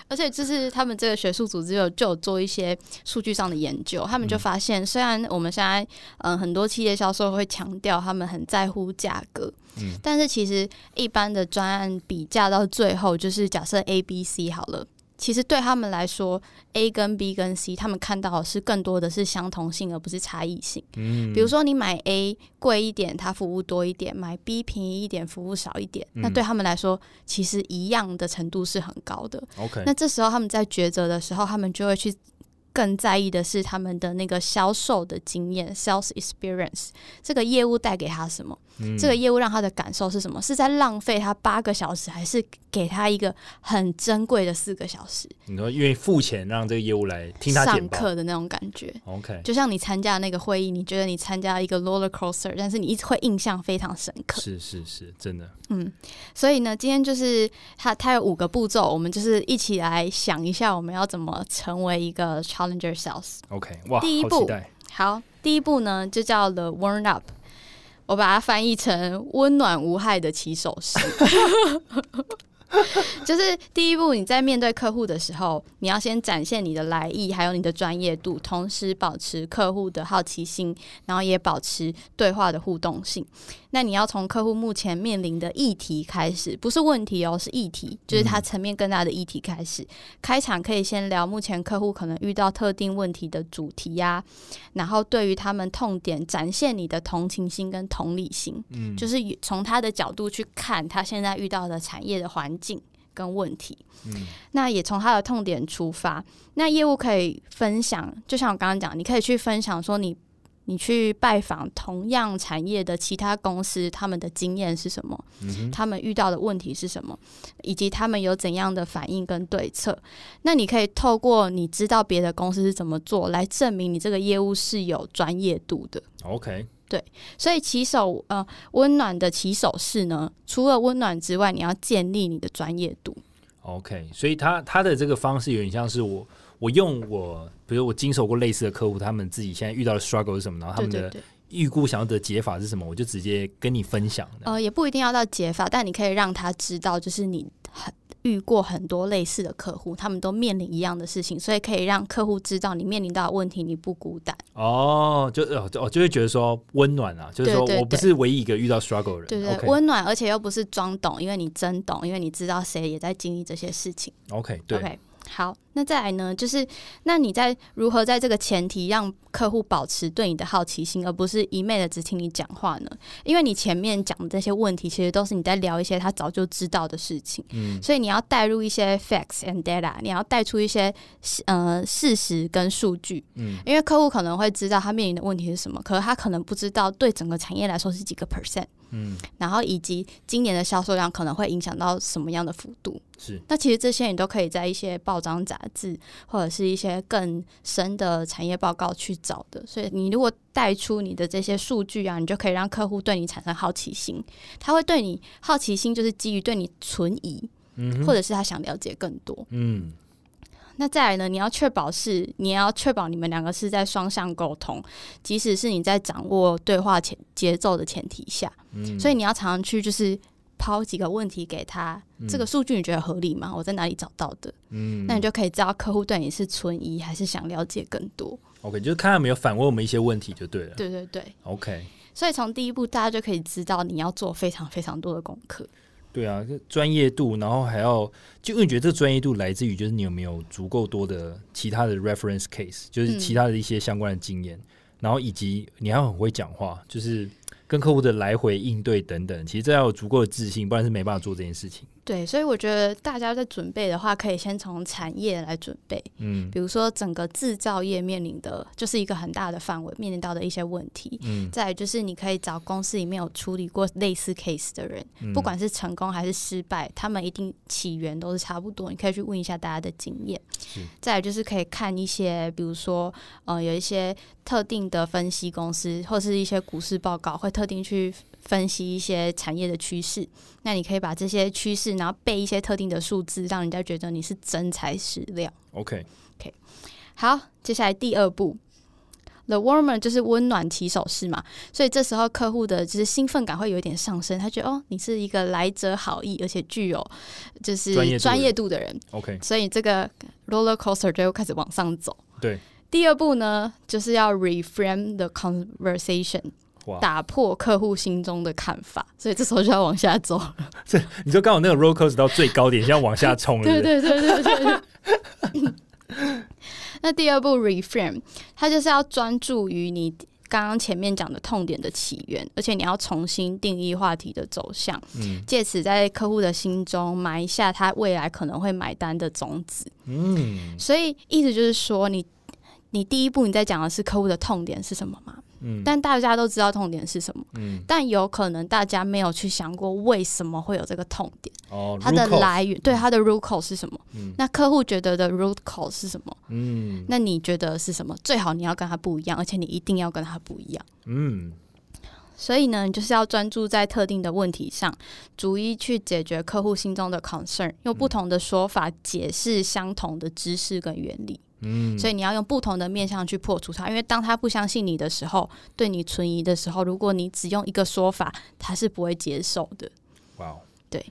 Speaker 1: 而且就是他们这个学术组织有就有做一些数据上的研究，他们就发现，虽然我们现在嗯很多企业销售会强调他们很在乎价格，嗯，但是其实一般的专案比价到最后，就是假设 A、B、C 好了。其实对他们来说，A 跟 B 跟 C，他们看到的是更多的是相同性，而不是差异性。嗯，比如说你买 A 贵一点，它服务多一点；买 B 便宜一点，服务少一点。那对他们来说，其实一样的程度是很高的。
Speaker 2: OK，
Speaker 1: 那这时候他们在抉择的时候，他们就会去。更在意的是他们的那个销售的经验，sales experience，这个业务带给他什么？这个业务让他的感受是什么？是在浪费他八个小时，还是给他一个很珍贵的四个小时？
Speaker 2: 你说愿意付钱让这个业务来听他
Speaker 1: 上课的那种感觉
Speaker 2: ？OK，
Speaker 1: 就像你参加那个会议，你觉得你参加一个 roller coaster，但是你一直会印象非常深刻。
Speaker 2: 是是是，真的。
Speaker 1: 嗯，所以呢，今天就是他他有五个步骤，我们就是一起来想一下，我们要怎么成为一个 challenger sales。
Speaker 2: OK，哇，
Speaker 1: 第一步，好，第一步呢就叫 the warm up。我把它翻译成温暖无害的起手式，[LAUGHS] [LAUGHS] 就是第一步，你在面对客户的时候，你要先展现你的来意，还有你的专业度，同时保持客户的好奇心，然后也保持对话的互动性。那你要从客户目前面临的议题开始，不是问题哦，是议题，就是它层面更大的议题开始。开场可以先聊目前客户可能遇到特定问题的主题呀，然后对于他们痛点展现你的同情心跟同理心，嗯，就是从他的角度去看他现在遇到的产业的环境跟问题，嗯，那也从他的痛点出发。那业务可以分享，就像我刚刚讲，你可以去分享说你。你去拜访同样产业的其他公司，他们的经验是什么？他们遇到的问题是什么？以及他们有怎样的反应跟对策？那你可以透过你知道别的公司是怎么做，来证明你这个业务是有专业度的。
Speaker 2: OK，
Speaker 1: 对，所以起手呃，温暖的起手式呢，除了温暖之外，你要建立你的专业度。
Speaker 2: OK，所以他他的这个方式有点像是我。我用我，比如我经手过类似的客户，他们自己现在遇到的 struggle 是什么？然后他们的预估想要的解法是什么？我就直接跟你分享。
Speaker 1: 呃，也不一定要到解法，但你可以让他知道，就是你很遇过很多类似的客户，他们都面临一样的事情，所以可以让客户知道你面临到的问题，你不孤单。
Speaker 2: 哦，就哦哦，就会觉得说温暖啊，就是说我不是唯一一个遇到 struggle 的人，
Speaker 1: 对对，温暖，而且又不是装懂，因为你真懂，因为你知道谁也在经历这些事情。
Speaker 2: OK，对。
Speaker 1: 好，那再来呢？就是那你在如何在这个前提让客户保持对你的好奇心，而不是一昧的只听你讲话呢？因为你前面讲的这些问题，其实都是你在聊一些他早就知道的事情，嗯，所以你要带入一些 facts and data，你要带出一些呃事实跟数据，嗯，因为客户可能会知道他面临的问题是什么，可是他可能不知道对整个产业来说是几个 percent。嗯，然后以及今年的销售量可能会影响到什么样的幅度？
Speaker 2: 是，
Speaker 1: 那其实这些你都可以在一些报章杂志或者是一些更深的产业报告去找的。所以你如果带出你的这些数据啊，你就可以让客户对你产生好奇心。他会对你好奇心，就是基于对你存疑，嗯，或者是他想了解更多，嗯。那再来呢？你要确保是，你要确保你们两个是在双向沟通，即使是你在掌握对话前节奏的前提下，嗯，所以你要常常去就是抛几个问题给他，这个数据你觉得合理吗？我在哪里找到的？嗯，那你就可以知道客户对你是存疑还是想了解更多。
Speaker 2: OK，就是看有没有反问我们一些问题就对了。
Speaker 1: 对对对
Speaker 2: ，OK。
Speaker 1: 所以从第一步，大家就可以知道你要做非常非常多的功课。
Speaker 2: 对啊，专业度，然后还要，就因为觉得这专业度来自于就是你有没有足够多的其他的 reference case，就是其他的一些相关的经验，然后以及你还很会讲话，就是跟客户的来回应对等等，其实这要有足够的自信，不然是没办法做这件事情。
Speaker 1: 对，所以我觉得大家在准备的话，可以先从产业来准备。嗯，比如说整个制造业面临的就是一个很大的范围，面临到的一些问题。嗯，再就是你可以找公司里面有处理过类似 case 的人，不管是成功还是失败，他们一定起源都是差不多。你可以去问一下大家的经验。再就是可以看一些，比如说呃，有一些特定的分析公司或是一些股市报告，会特定去。分析一些产业的趋势，那你可以把这些趋势，然后背一些特定的数字，让人家觉得你是真材实料。
Speaker 2: OK，OK，
Speaker 1: 好，接下来第二步，The warmer 就是温暖起手式嘛，所以这时候客户的就是兴奋感会有一点上升，他觉得哦，你是一个来者好意，而且具有就是专业度的人。
Speaker 2: OK，
Speaker 1: 所以这个 roller coaster 就开始往上走。
Speaker 2: 对，
Speaker 1: 第二步呢，就是要 reframe the conversation。打破客户心中的看法，所以这时候就要往下走了。[LAUGHS]
Speaker 2: 这你说刚好那个 roller coaster 到最高点，现在往下冲 [LAUGHS] 了。
Speaker 1: 对对对对对。[LAUGHS] 那第二步 reframe，它就是要专注于你刚刚前面讲的痛点的起源，而且你要重新定义话题的走向，嗯，借此在客户的心中埋下他未来可能会买单的种子。嗯，所以意思就是说，你你第一步你在讲的是客户的痛点是什么吗？但大家都知道痛点是什么，嗯，但有可能大家没有去想过为什么会有这个痛点，
Speaker 2: 哦，
Speaker 1: 它的来源，对它的 root cause 是什么？嗯，那客户觉得的 root cause 是什么？嗯，那你觉得是什么？最好你要跟他不一样，而且你一定要跟他不一样。嗯，所以呢，你就是要专注在特定的问题上，逐一去解决客户心中的 concern，用不同的说法解释相同的知识跟原理。嗯，所以你要用不同的面向去破除它，因为当他不相信你的时候，对你存疑的时候，如果你只用一个说法，他是不会接受的。
Speaker 2: 哇，
Speaker 1: 对。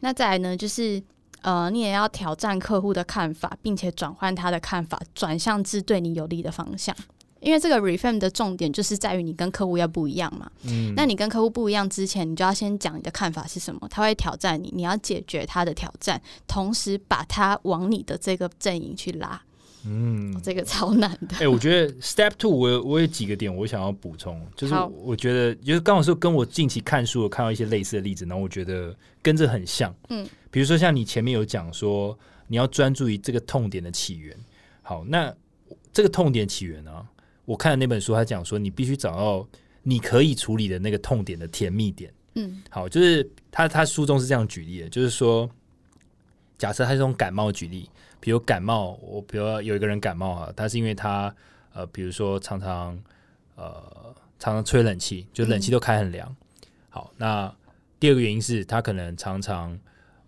Speaker 1: 那再来呢，就是呃，你也要挑战客户的看法，并且转换他的看法，转向至对你有利的方向。因为这个 reframe 的重点就是在于你跟客户要不一样嘛。嗯。那你跟客户不一样之前，你就要先讲你的看法是什么，他会挑战你，你要解决他的挑战，同时把他往你的这个阵营去拉。嗯，这个超难的。
Speaker 2: 哎，我觉得 Step Two，我我有几个点我想要补充，就是我觉得就是刚好是跟我近期看书我看到一些类似的例子，然后我觉得跟这很像。嗯，比如说像你前面有讲说你要专注于这个痛点的起源。好，那这个痛点起源呢，我看的那本书他讲说你必须找到你可以处理的那个痛点的甜蜜点。嗯，好，就是他他书中是这样举例的，就是说假设他是用感冒举例。比如感冒，我比如有一个人感冒啊，他是因为他呃，比如说常常呃常常吹冷气，就冷气都开很凉。好，那第二个原因是他可能常常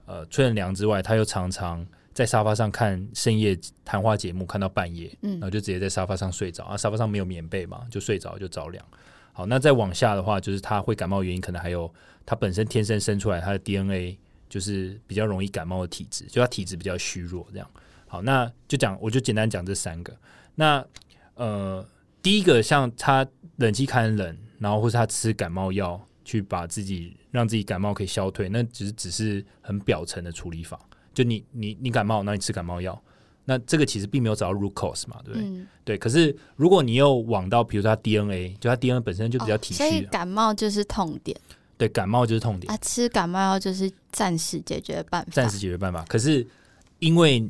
Speaker 2: 呃吹很凉之外，他又常常在沙发上看深夜谈话节目，看到半夜，嗯，然后就直接在沙发上睡着啊，沙发上没有棉被嘛，就睡着就着凉。好，那再往下的话，就是他会感冒原因可能还有他本身天生生出来他的 DNA 就是比较容易感冒的体质，就他体质比较虚弱这样。好，那就讲，我就简单讲这三个。那呃，第一个像他冷气开很冷，然后或是他吃感冒药去把自己让自己感冒可以消退，那只是只是很表层的处理法。就你你你感冒，那你吃感冒药，那这个其实并没有找到 root cause 嘛，对不对？对。可是如果你又往到，比如说他 DNA，就他 DNA 本身就比较体虚，所
Speaker 1: 以感冒就是痛点。
Speaker 2: 对，感冒就是痛点。
Speaker 1: 啊，吃感冒药就是暂时解决办法，
Speaker 2: 暂时解决办法。可是因为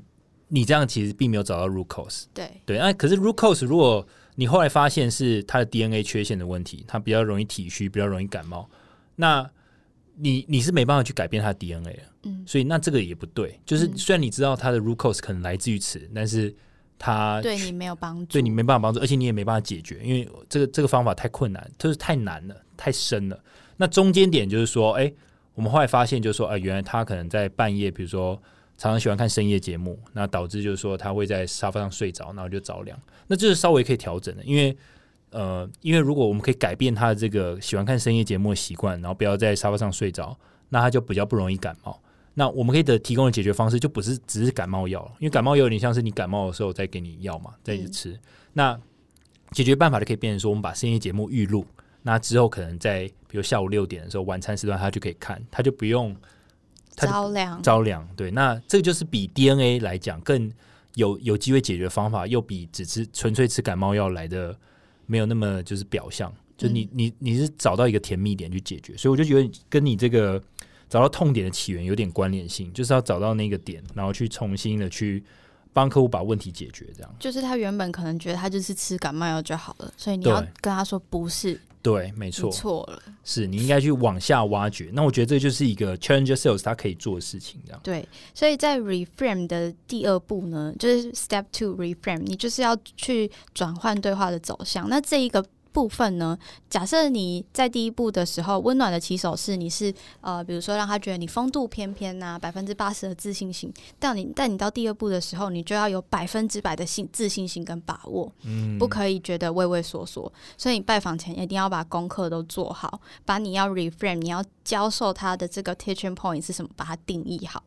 Speaker 2: 你这样其实并没有找到 root cause，
Speaker 1: 对
Speaker 2: 对，那可是 root cause，如果你后来发现是他的 DNA 缺陷的问题，他比较容易体虚，比较容易感冒，那你你是没办法去改变他的 DNA 了，嗯，所以那这个也不对。就是虽然你知道他的 root cause 可能来自于此，但是他
Speaker 1: 对你没有帮助，
Speaker 2: 对你没办法帮助，而且你也没办法解决，因为这个这个方法太困难，就是太难了，太深了。那中间点就是说，哎，我们后来发现就是说，啊，原来他可能在半夜，比如说。常常喜欢看深夜节目，那导致就是说他会在沙发上睡着，然后就着凉。那这是稍微可以调整的，因为呃，因为如果我们可以改变他的这个喜欢看深夜节目的习惯，然后不要在沙发上睡着，那他就比较不容易感冒。那我们可以的提供的解决方式就不是只是感冒药，因为感冒药有点像是你感冒的时候再给你药嘛，再去吃。那解决办法就可以变成说，我们把深夜节目预录，那之后可能在比如下午六点的时候，晚餐时段他就可以看，他就不用。
Speaker 1: 着凉，
Speaker 2: 着凉。对，那这个就是比 DNA 来讲更有有机会解决方法，又比只吃纯粹吃感冒药来的没有那么就是表象。就你你你是找到一个甜蜜点去解决，所以我就觉得跟你这个找到痛点的起源有点关联性，就是要找到那个点，然后去重新的去帮客户把问题解决。这样
Speaker 1: 就是他原本可能觉得他就是吃感冒药就好了，所以你要跟他说不是。
Speaker 2: 对，没错，
Speaker 1: 错了，
Speaker 2: 是你应该去往下挖掘。那我觉得这就是一个 challenger sales 他可以做的事情，这样。
Speaker 1: 对，所以在 reframe 的第二步呢，就是 step two reframe，你就是要去转换对话的走向。那这一个。部分呢？假设你在第一步的时候，温暖的起手是，你是呃，比如说让他觉得你风度翩翩呐，百分之八十的自信心。但你但你到第二步的时候，你就要有百分之百的信自信心跟把握，嗯，不可以觉得畏畏缩缩。所以你拜访前一定要把功课都做好，把你要 reframe，你要教授他的这个 teaching point 是什么，把它定义好。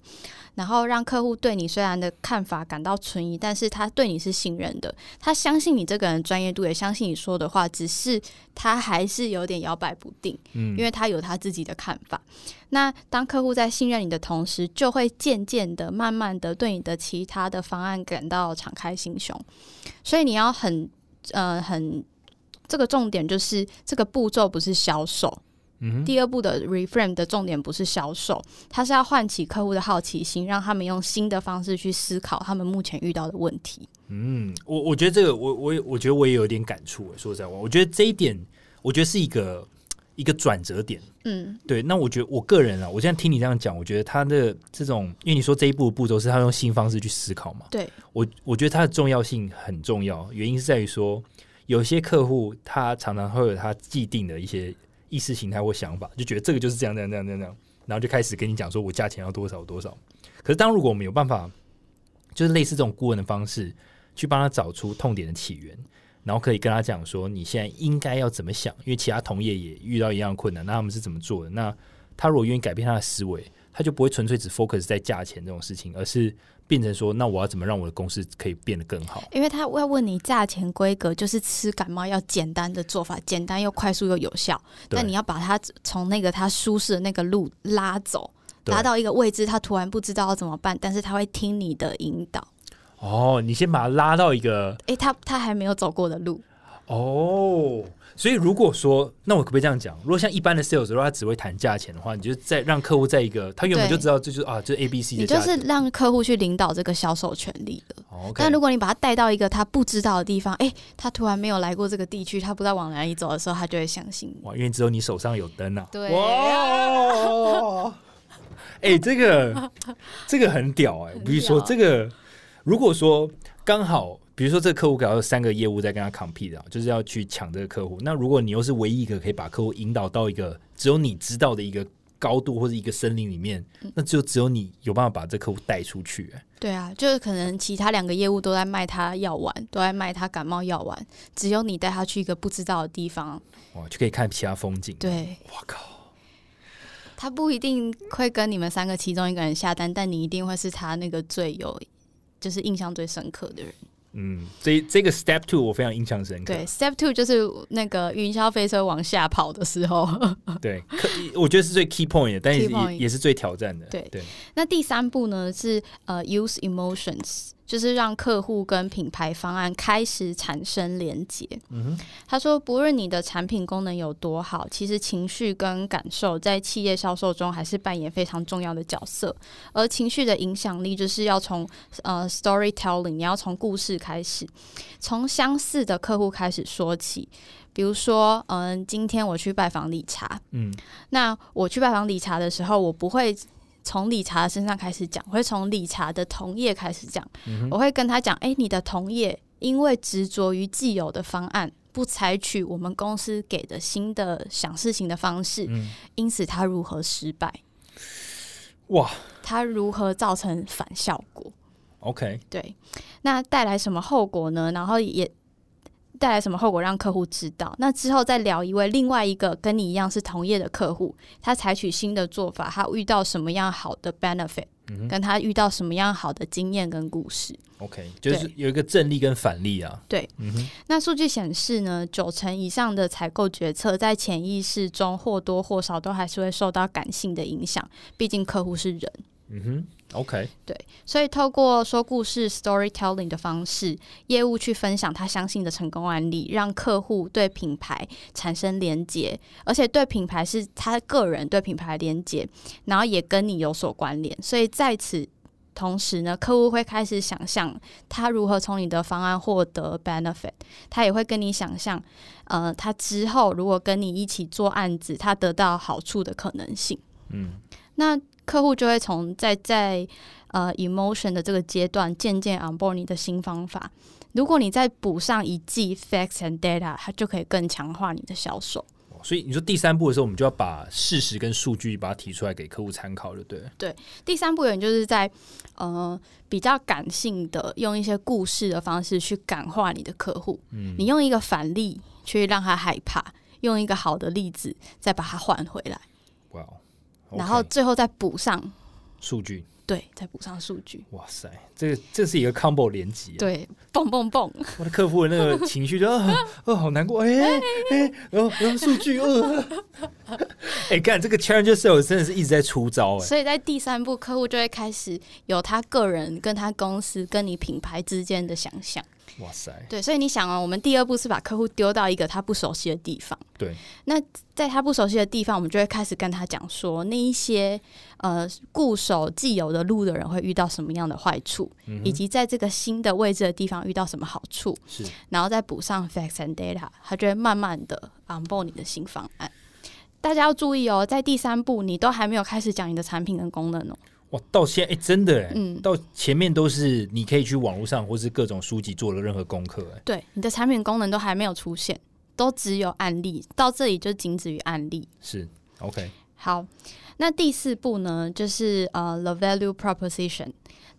Speaker 1: 然后让客户对你虽然的看法感到存疑，但是他对你是信任的，他相信你这个人专业度，也相信你说的话，只是他还是有点摇摆不定，嗯，因为他有他自己的看法。那当客户在信任你的同时，就会渐渐的、慢慢的对你的其他的方案感到敞开心胸。所以你要很呃很这个重点就是这个步骤不是销售。第二步的 reframe 的重点不是销售，它是要唤起客户的好奇心，让他们用新的方式去思考他们目前遇到的问题。
Speaker 2: 嗯，我我觉得这个，我我我觉得我也有点感触。说实在话，我觉得这一点，我觉得是一个一个转折点。嗯，对。那我觉得我个人啊，我现在听你这样讲，我觉得他的这种，因为你说这一步步骤是他用新方式去思考嘛。
Speaker 1: 对，
Speaker 2: 我我觉得它的重要性很重要，原因是在于说，有些客户他常常会有他既定的一些。意识形态或想法，就觉得这个就是这样这样这样这样，然后就开始跟你讲说，我价钱要多少多少。可是，当如果我们有办法，就是类似这种顾问的方式，去帮他找出痛点的起源，然后可以跟他讲说，你现在应该要怎么想，因为其他同业也遇到一样困难，那他们是怎么做的？那他如果愿意改变他的思维，他就不会纯粹只 focus 在价钱这种事情，而是。变成说，那我要怎么让我的公司可以变得更好？
Speaker 1: 因为他要问你价钱规格，就是吃感冒药简单的做法，简单又快速又有效。那你要把他从那个他舒适的那个路拉走，拉到一个位置，他突然不知道要怎么办，但是他会听你的引导。
Speaker 2: 哦，你先把他拉到一个，
Speaker 1: 哎，他他还没有走过的路。
Speaker 2: 哦。所以如果说，那我可不可以这样讲？如果像一般的 sales，如果他只会谈价钱的话，你就在让客户在一个他原本就知道这就是啊，这 A B C 的，
Speaker 1: 你就是让客户去领导这个销售权利了。但如果你把他带到一个他不知道的地方，哎，他突然没有来过这个地区，他不知道往哪里走的时候，他就会相信
Speaker 2: 哇，因为只有你手上有灯啊。
Speaker 1: 对。哇。[LAUGHS]
Speaker 2: 哎，这个这个很屌哎！比如说这个，如果说刚好。比如说，这个客户可能有三个业务在跟他 compete 啊，就是要去抢这个客户。那如果你又是唯一一个可以把客户引导到一个只有你知道的一个高度或者一个森林里面，那就只有你有办法把这客户带出去。
Speaker 1: 对啊，就是可能其他两个业务都在卖他药丸，都在卖他感冒药丸，只有你带他去一个不知道的地方，
Speaker 2: 哇，就可以看其他风景。
Speaker 1: 对，
Speaker 2: 我靠，
Speaker 1: 他不一定会跟你们三个其中一个人下单，但你一定会是他那个最有就是印象最深刻的人。
Speaker 2: 嗯，这这个 step two 我非常印象深刻。
Speaker 1: 对，step two 就是那个云霄飞车往下跑的时候。[LAUGHS]
Speaker 2: 对，我觉得是最 key point 的，但是也也是最挑战的。
Speaker 1: 对对。那第三步呢是呃 use emotions。就是让客户跟品牌方案开始产生连接。嗯他说，不论你的产品功能有多好，其实情绪跟感受在企业销售中还是扮演非常重要的角色。而情绪的影响力，就是要从呃 storytelling，你要从故事开始，从相似的客户开始说起。比如说，嗯，今天我去拜访理查，嗯，那我去拜访理查的时候，我不会。从理查身上开始讲，我会从理查的同业开始讲。我会跟他讲：，哎，你的同业因为执着于既有的方案，不采取我们公司给的新的想事情的方式，因此他如何失败？
Speaker 2: 哇！
Speaker 1: 他如何造成反效果
Speaker 2: ？OK，
Speaker 1: 对，那带来什么后果呢？然后也带来什么后果让客户知道。那之后再聊一位另外一个跟你一样是同业的客户，他采取新的做法，他遇到什么样好的 benefit，跟他遇到什么样好的经验跟故事。
Speaker 2: OK，就是有一个正例跟反例啊。
Speaker 1: 对，那数据显示呢，九成以上的采购决策在潜意识中或多或少都还是会受到感性的影响，毕竟客户是人。
Speaker 2: 嗯哼，OK，
Speaker 1: 对，所以透过说故事 （storytelling） 的方式，业务去分享他相信的成功案例，让客户对品牌产生连结，而且对品牌是他个人对品牌连结，然后也跟你有所关联。所以在此同时呢，客户会开始想象他如何从你的方案获得 benefit，他也会跟你想象，呃，他之后如果跟你一起做案子，他得到好处的可能性。嗯，那。客户就会从在在呃 emotion 的这个阶段渐渐 onboard 你的新方法。如果你再补上一季 facts and data，它就可以更强化你的销售。
Speaker 2: 所以你说第三步的时候，我们就要把事实跟数据把它提出来给客户参考，就对。
Speaker 1: 对，第三步有就是在呃比较感性的用一些故事的方式去感化你的客户。嗯，你用一个反例去让他害怕，用一个好的例子再把它换回来。哇。然后最后再补上
Speaker 2: 数据，
Speaker 1: 对，再补上数据。
Speaker 2: 哇塞，这个这是一个 combo 连接，
Speaker 1: 对，蹦蹦蹦。
Speaker 2: 我的客户的那个情绪就啊，好难过，哎哎，然后然后数据，呃，[LAUGHS] 哎，干这个 challenge sales 真的是一直在出招，哎。
Speaker 1: 所以在第三步，客户就会开始有他个人跟他公司跟你品牌之间的想象。哇塞！对，所以你想啊，我们第二步是把客户丢到一个他不熟悉的地方。
Speaker 2: 对。
Speaker 1: 那在他不熟悉的地方，我们就会开始跟他讲说，那一些呃固守既有的路的人会遇到什么样的坏处，以及在这个新的位置的地方遇到什么好处。
Speaker 2: 是。
Speaker 1: 然后再补上 facts and data，他就会慢慢的 onboard 你的新方案。大家要注意哦，在第三步你都还没有开始讲你的产品跟功能哦。
Speaker 2: 哇，到现在哎，真的哎，嗯，到前面都是你可以去网络上或是各种书籍做了任何功课哎，
Speaker 1: 对，你的产品功能都还没有出现，都只有案例，到这里就仅止于案例。
Speaker 2: 是，OK，
Speaker 1: 好，那第四步呢，就是呃，the value proposition。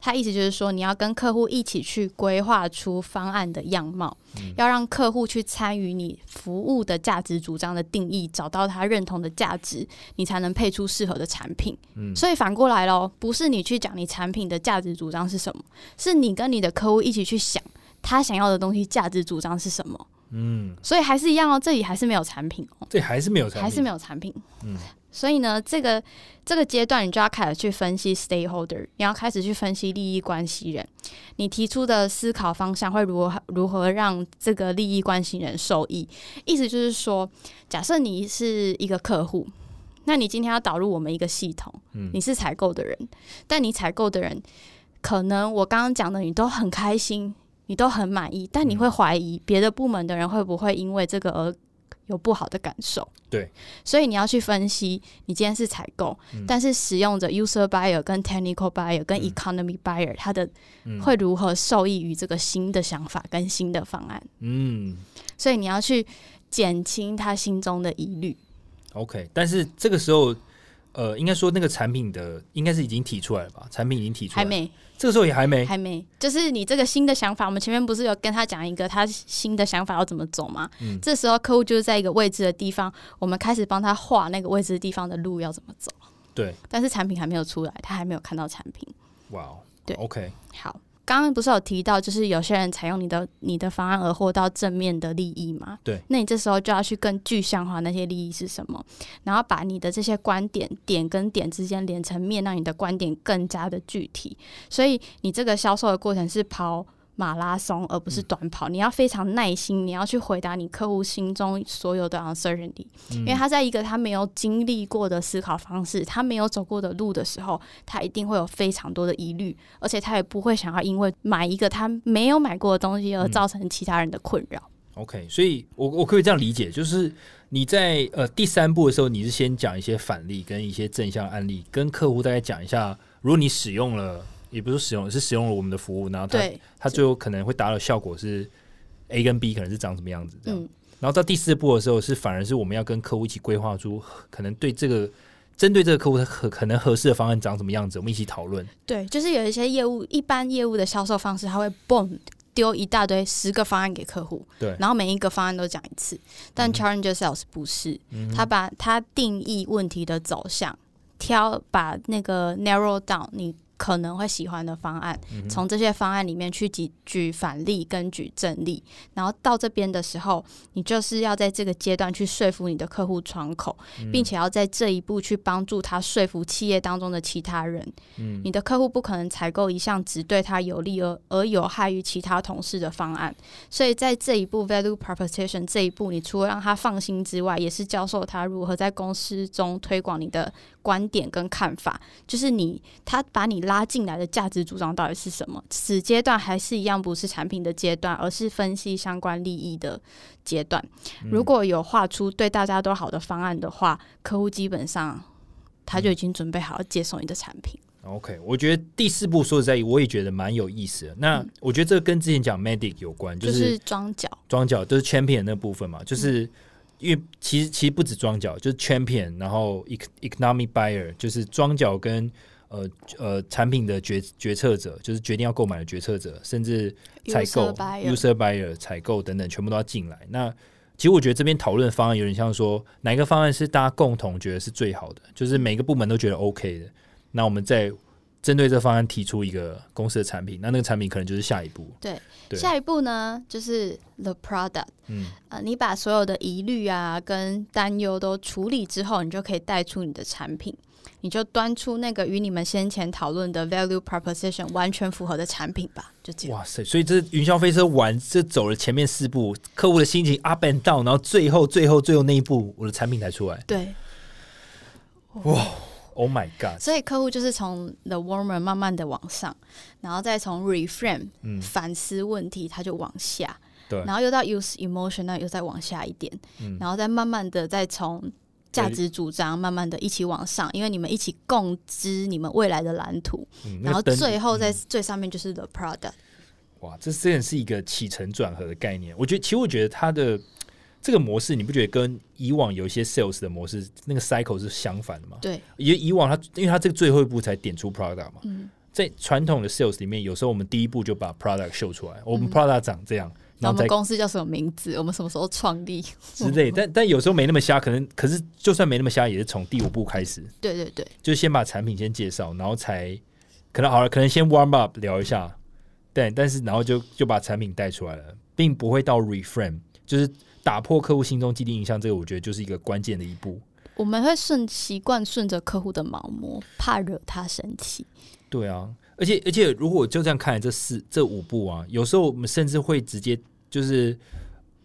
Speaker 1: 他意思就是说，你要跟客户一起去规划出方案的样貌，要让客户去参与你服务的价值主张的定义，找到他认同的价值，你才能配出适合的产品。嗯，所以反过来喽，不是你去讲你产品的价值主张是什么，是你跟你的客户一起去想他想要的东西价值主张是什么。嗯，所以还是一样哦，这里还是没有产品哦，
Speaker 2: 这还是没有产品，
Speaker 1: 还是没有产品。嗯。所以呢，这个这个阶段，你就要开始去分析 stakeholder，你要开始去分析利益关系人。你提出的思考方向会如何如何让这个利益关系人受益？意思就是说，假设你是一个客户，那你今天要导入我们一个系统，你是采购的人，但你采购的人可能我刚刚讲的你都很开心，你都很满意，但你会怀疑别的部门的人会不会因为这个而。有不好的感受，
Speaker 2: 对，
Speaker 1: 所以你要去分析，你今天是采购，但是使用者 user buyer 跟 technical buyer 跟 economy buyer，他的会如何受益于这个新的想法跟新的方案？嗯，所以你要去减轻他心中的疑虑。
Speaker 2: OK，但是这个时候。呃，应该说那个产品的应该是已经提出来了吧？产品已经提出来，
Speaker 1: 还没，
Speaker 2: 这个时候也还没，
Speaker 1: 还没。就是你这个新的想法，我们前面不是有跟他讲一个他新的想法要怎么走吗？嗯，这时候客户就是在一个未知的地方，我们开始帮他画那个未知地方的路要怎么走。
Speaker 2: 对，
Speaker 1: 但是产品还没有出来，他还没有看到产品。
Speaker 2: 哇，对
Speaker 1: ，OK，好。刚刚不是有提到，就是有些人采用你的你的方案而获到正面的利益嘛？
Speaker 2: 对。
Speaker 1: 那你这时候就要去更具象化那些利益是什么，然后把你的这些观点点跟点之间连成面，让你的观点更加的具体。所以你这个销售的过程是抛。马拉松而不是短跑，你要非常耐心，你要去回答你客户心中所有的 uncertainty，因为他在一个他没有经历过的思考方式，他没有走过的路的时候，他一定会有非常多的疑虑，而且他也不会想要因为买一个他没有买过的东西而造成其他人的困扰。
Speaker 2: OK，所以我我可以这样理解，就是你在呃第三步的时候，你是先讲一些反例跟一些正向案例，跟客户大概讲一下，如果你使用了。也不是使用，是使用了我们的服务，然后他他最后可能会达到效果是 A 跟 B 可能是长什么样子这样。然后到第四步的时候，是反而是我们要跟客户一起规划出可能对这个针对这个客户可可能合适的方案长什么样子，我们一起讨论。
Speaker 1: 对，就是有一些业务一般业务的销售方式，他会 boom 丢一大堆十个方案给客户，
Speaker 2: 对，
Speaker 1: 然后每一个方案都讲一次。但 Challenger Sales 不是，他把他定义问题的走向，挑把那个 narrow down 你。可能会喜欢的方案，从这些方案里面去举举反例跟举正例，然后到这边的时候，你就是要在这个阶段去说服你的客户窗口，并且要在这一步去帮助他说服企业当中的其他人。你的客户不可能采购一项只对他有利而而有害于其他同事的方案，所以在这一步 value proposition 这一步，你除了让他放心之外，也是教授他如何在公司中推广你的。观点跟看法，就是你他把你拉进来的价值主张到底是什么？此阶段还是一样不是产品的阶段，而是分析相关利益的阶段。如果有画出对大家都好的方案的话，客户基本上他就已经准备好要接受你的产品。
Speaker 2: OK，我觉得第四步说实在，我也觉得蛮有意思的。那我觉得这跟之前讲 Medic 有关，就是
Speaker 1: 装脚，
Speaker 2: 装脚就是 Champion 那部分嘛，就是。因为其实其实不止庄脚，就是 champion，然后 economic buyer，就是庄脚跟呃呃产品的决决策者，就是决定要购买的决策者，甚至采购 user buyer 采购等等，全部都要进来。那其实我觉得这边讨论方案有点像说，哪一个方案是大家共同觉得是最好的，就是每个部门都觉得 OK 的，那我们再。针对这方案提出一个公司的产品，那那个产品可能就是下一步。
Speaker 1: 对，下一步呢就是 the product。嗯，呃，你把所有的疑虑啊跟担忧都处理之后，你就可以带出你的产品，你就端出那个与你们先前讨论的 value proposition 完全符合的产品吧。就这样。
Speaker 2: 哇塞！所以这云霄飞车完，这走了前面四步，客户的心情 up and down，然后最后最后最后那一步，我的产品才出来。
Speaker 1: 对。
Speaker 2: 哇！Oh my god！
Speaker 1: 所以客户就是从 the warmer 慢慢的往上，然后再从 reframe 反思问题，他就往下，
Speaker 2: 对，
Speaker 1: 然后又到 use emotion，那又再往下一点，然后再慢慢的再从价值主张慢慢的一起往上，因为你们一起共知你们未来的蓝图，然后最后在最上面就是 the product。
Speaker 2: 哇，这真的是一个起承转合的概念。我觉得，其实我觉得它的。这个模式你不觉得跟以往有一些 sales 的模式那个 cycle 是相反的吗？
Speaker 1: 对，
Speaker 2: 以以往它因为它这个最后一步才点出 product 嘛。嗯，在传统的 sales 里面，有时候我们第一步就把 product 秀出来，我们 product 长这样。
Speaker 1: 那我们公司叫什么名字？我们什么时候创立
Speaker 2: 之类？但但有时候没那么瞎，可能可是就算没那么瞎，也是从第五步开始。
Speaker 1: 对对对，
Speaker 2: 就先把产品先介绍，然后才可能好了，可能先 warm up 聊一下。对，但是然后就就把产品带出来了，并不会到 reframe，就是。打破客户心中既定印象，这个我觉得就是一个关键的一步。
Speaker 1: 我们会顺习惯顺着客户的毛摸，怕惹他生气。
Speaker 2: 对啊，而且而且，如果就这样看来这四这五步啊，有时候我们甚至会直接就是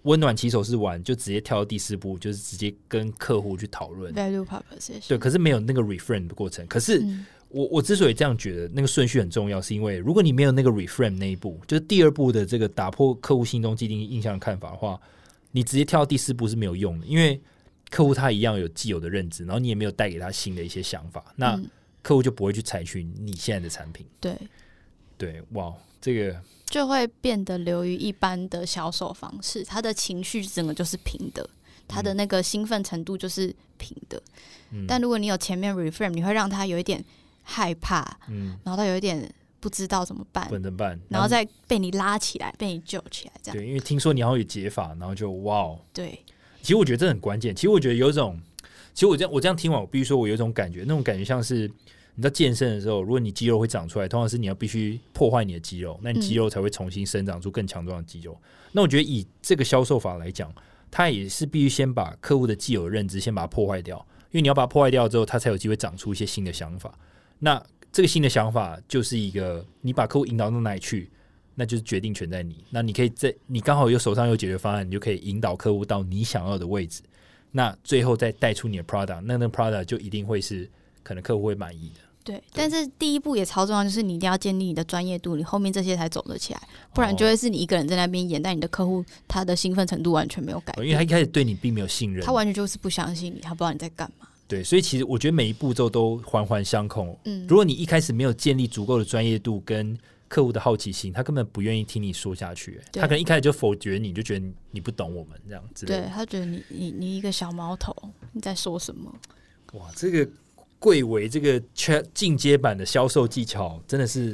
Speaker 2: 温暖起手是玩，就直接跳到第四步，就是直接跟客户去讨论
Speaker 1: value proposition。
Speaker 2: 对，可是没有那个 reframe 的过程。可是我我之所以这样觉得，那个顺序很重要，是因为如果你没有那个 reframe 那一步，就是第二步的这个打破客户心中既定印象的看法的话。你直接跳到第四步是没有用的，因为客户他一样有既有的认知，然后你也没有带给他新的一些想法，那客户就不会去采取你现在的产品。
Speaker 1: 对，
Speaker 2: 对，哇，这个
Speaker 1: 就会变得流于一般的销售方式，他的情绪整个就是平的，他的那个兴奋程度就是平的。但如果你有前面 reframe，你会让他有一点害怕，嗯，然后他有一点。不知道怎么办，
Speaker 2: 怎么办？
Speaker 1: 然后再被你拉起来，被你救起来，这样。
Speaker 2: 对，因为听说你要有解法，然后就哇哦。
Speaker 1: 对，
Speaker 2: 其实我觉得这很关键。其实我觉得有一种，其实我这样我这样听完，我必须说我有一种感觉，那种感觉像是你在健身的时候，如果你肌肉会长出来，通常是你要必须破坏你的肌肉，那你肌肉才会重新生长出更强壮的肌肉。那我觉得以这个销售法来讲，它也是必须先把客户的既有的认知先把它破坏掉，因为你要把它破坏掉之后，它才有机会长出一些新的想法。那这个新的想法就是一个，你把客户引导到哪里去，那就是决定权在你。那你可以在你刚好有手上有解决方案，你就可以引导客户到你想要的位置。那最后再带出你的 product，那那 product 就一定会是可能客户会满意的。
Speaker 1: 对，但是第一步也超重要，就是你一定要建立你的专业度，你后面这些才走得起来，不然就会是你一个人在那边演，但你的客户他的兴奋程度完全没有改变，
Speaker 2: 因为他一开始对你并没有信任，
Speaker 1: 他完全就是不相信你，他不知道你在干嘛。
Speaker 2: 对，所以其实我觉得每一步骤都环环相扣。嗯，如果你一开始没有建立足够的专业度跟客户的好奇心，他根本不愿意听你说下去。他可能一开始就否决你，就觉得你不懂我们这样子。
Speaker 1: 对他觉得你你你一个小毛头，你在说什么？
Speaker 2: 哇，这个贵为这个进阶版的销售技巧，真的是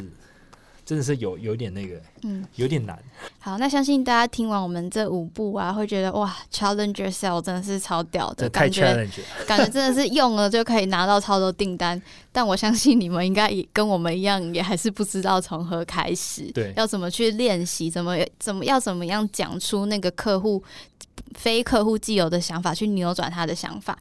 Speaker 2: 真的是有有点那个，嗯，有点难。
Speaker 1: 好，那相信大家听完我们这五步啊，会觉得哇，challenge yourself 真的是超屌的，
Speaker 2: 感觉 [LAUGHS]
Speaker 1: 感觉真的是用了就可以拿到超多订单。但我相信你们应该也跟我们一样，也还是不知道从何开始，
Speaker 2: 对，
Speaker 1: 要怎么去练习，怎么怎么要怎么样讲出那个客户非客户既有的想法，去扭转他的想法。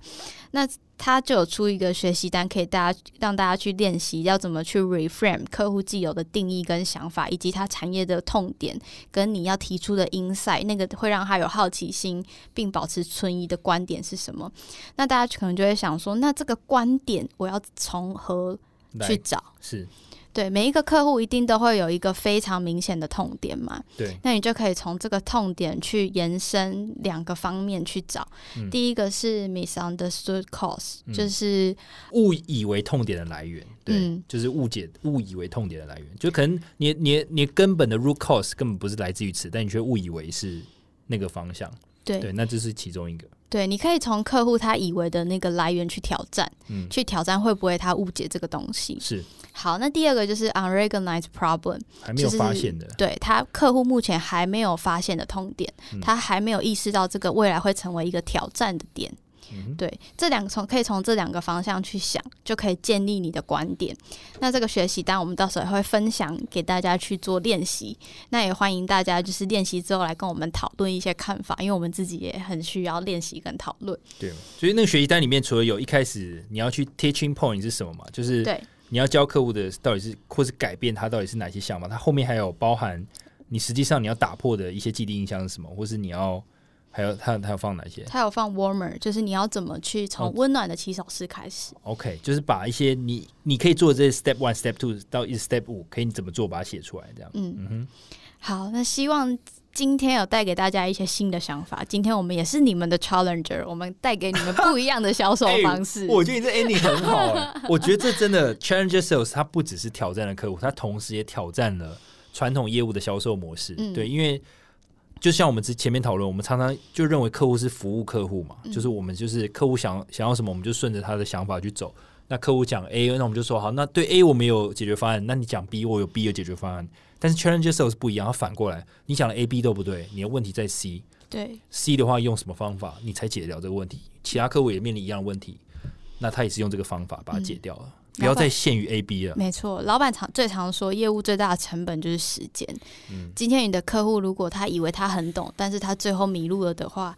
Speaker 1: 那他就有出一个学习单，可以大家让大家去练习，要怎么去 reframe 客户既有的定义跟想法，以及他产业的痛点，跟你要提出的 insight，那个会让他有好奇心并保持存疑的观点是什么？那大家可能就会想说，那这个观点我要从何去找？
Speaker 2: 是。
Speaker 1: 对每一个客户一定都会有一个非常明显的痛点嘛？
Speaker 2: 对，
Speaker 1: 那你就可以从这个痛点去延伸两个方面去找。第一个是 misunderstood cause，就是
Speaker 2: 误以为痛点的来源。对，就是误解、误以为痛点的来源，就可能你、你、你根本的 root cause 根本不是来自于此，但你却误以为是那个方向。
Speaker 1: 对，
Speaker 2: 对，那这是其中一个。
Speaker 1: 对，你可以从客户他以为的那个来源去挑战，嗯，去挑战会不会他误解这个东西。
Speaker 2: 是。
Speaker 1: 好，那第二个就是 unrecognized problem，
Speaker 2: 还没有发现的，
Speaker 1: 对他客户目前还没有发现的痛点，他还没有意识到这个未来会成为一个挑战的点。对，这两个从可以从这两个方向去想，就可以建立你的观点。那这个学习单我们到时候也会分享给大家去做练习，那也欢迎大家就是练习之后来跟我们讨论一些看法，因为我们自己也很需要练习跟讨论。
Speaker 2: 对，所以那个学习单里面除了有一开始你要去 teaching point 是什么嘛，就是
Speaker 1: 对。
Speaker 2: 你要教客户的到底是，或是改变他到底是哪些项目？它后面还有包含你实际上你要打破的一些既定印象是什么，或是你要还有他他有放哪些？
Speaker 1: 他有放 warmer，就是你要怎么去从温暖的起手式开始
Speaker 2: ？OK，就是把一些你你可以做的这些 step one、step two 到一 step 五，可以你怎么做把它写出来，这样。嗯嗯哼。
Speaker 1: 好，那希望。今天有带给大家一些新的想法。今天我们也是你们的 challenger，我们带给你们不一样的销售 [LAUGHS] 方式。
Speaker 2: 我觉得你这 ending 很好。[LAUGHS] 我觉得这真的 challenger sales，它不只是挑战了客户，它同时也挑战了传统业务的销售模式。对，因为就像我们之前面讨论，我们常常就认为客户是服务客户嘛，就是我们就是客户想想要什么，我们就顺着他的想法去走。那客户讲 A，那我们就说好，那对 A 我们有解决方案，那你讲 B，我有 B 的解决方案。但是 challenger sales 不一样，它反过来，你讲的 A、B 都不对，你的问题在 C。
Speaker 1: 对
Speaker 2: ，C 的话用什么方法你才解掉这个问题？其他客户也面临一样的问题，那他也是用这个方法把它解掉了，不要再限于 A、B 了。
Speaker 1: 没错，老板常最常说，业务最大的成本就是时间。嗯，今天你的客户如果他以为他很懂，但是他最后迷路了的话。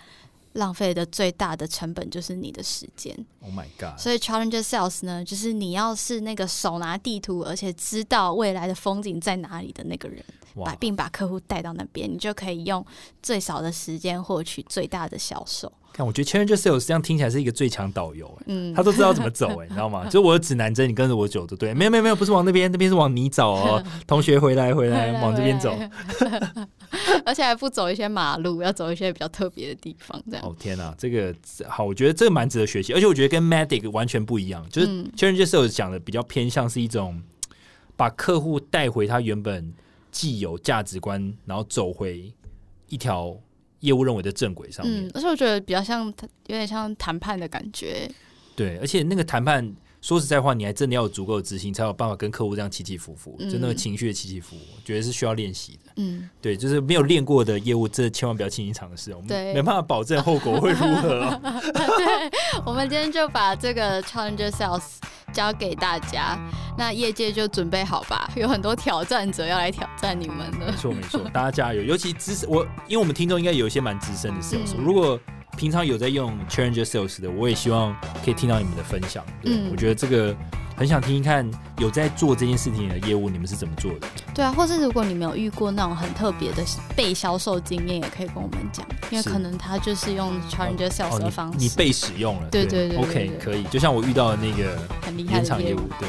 Speaker 1: 浪费的最大的成本就是你的时间。
Speaker 2: Oh my god！
Speaker 1: 所以 Challenger Sales 呢，就是你要是那个手拿地图，而且知道未来的风景在哪里的那个人，把并把客户带到那边，你就可以用最少的时间获取最大的销售。
Speaker 2: 看，我觉得 Challenger Sales 这样听起来是一个最强导游，哎，嗯，他都知道怎么走，哎，[LAUGHS] 你知道吗？就是我的指南针，你跟着我走就对。没有没有没有，不是往那边，那边是往你走哦。[LAUGHS] 同学回来回来，往这边走。[LAUGHS]
Speaker 1: 而且还不走一些马路，要走一些比较特别的地方，这样。
Speaker 2: 哦天哪，这个好，我觉得这个蛮值得学习。而且我觉得跟 Medic 完全不一样，就是 Challenger Sales 讲的比较偏向是一种把客户带回他原本既有价值观，然后走回一条。业务认为的正轨上面，
Speaker 1: 而且我觉得比较像，有点像谈判的感觉。
Speaker 2: 对，而且那个谈判，说实在话，你还真的要有足够的自信，才有办法跟客户这样起起伏伏，就那个情绪的起起伏，我觉得是需要练习的。嗯，对，就是没有练过的业务，这千万不要轻易尝试，我们没办法保证后果会如何。[LAUGHS]
Speaker 1: 对，我们今天就把这个 Challenger Sales。交给大家，那业界就准备好吧，有很多挑战者要来挑战你们的。
Speaker 2: 没错没错，大家加油！尤其资深，我因为我们听众应该有一些蛮资深的 sales，如果平常有在用 Challenger Sales 的，我也希望可以听到你们的分享。嗯，我觉得这个。很想听一看，有在做这件事情的业务，你们是怎么做的？
Speaker 1: 对啊，或是如果你没有遇过那种很特别的被销售经验，也可以跟我们讲，因为可能他就是用 challenger sales 的方式，
Speaker 2: 你被使用了，
Speaker 1: 对对对
Speaker 2: ，OK，可以。就像我遇到的那个
Speaker 1: 很厉害的
Speaker 2: 业务，对。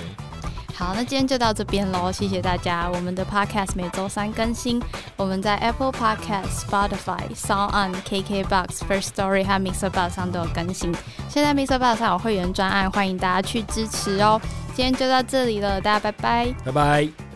Speaker 1: 好，那今天就到这边喽，谢谢大家。我们的 Podcast 每周三更新，我们在 Apple Podcast、Spotify、Sound On、KKBox、First Story 和 Mixer Box 上都有更新。现在 Mixer Box 上有会员专案，欢迎大家去支持哦。今天就到这里了，大家拜拜，
Speaker 2: 拜拜。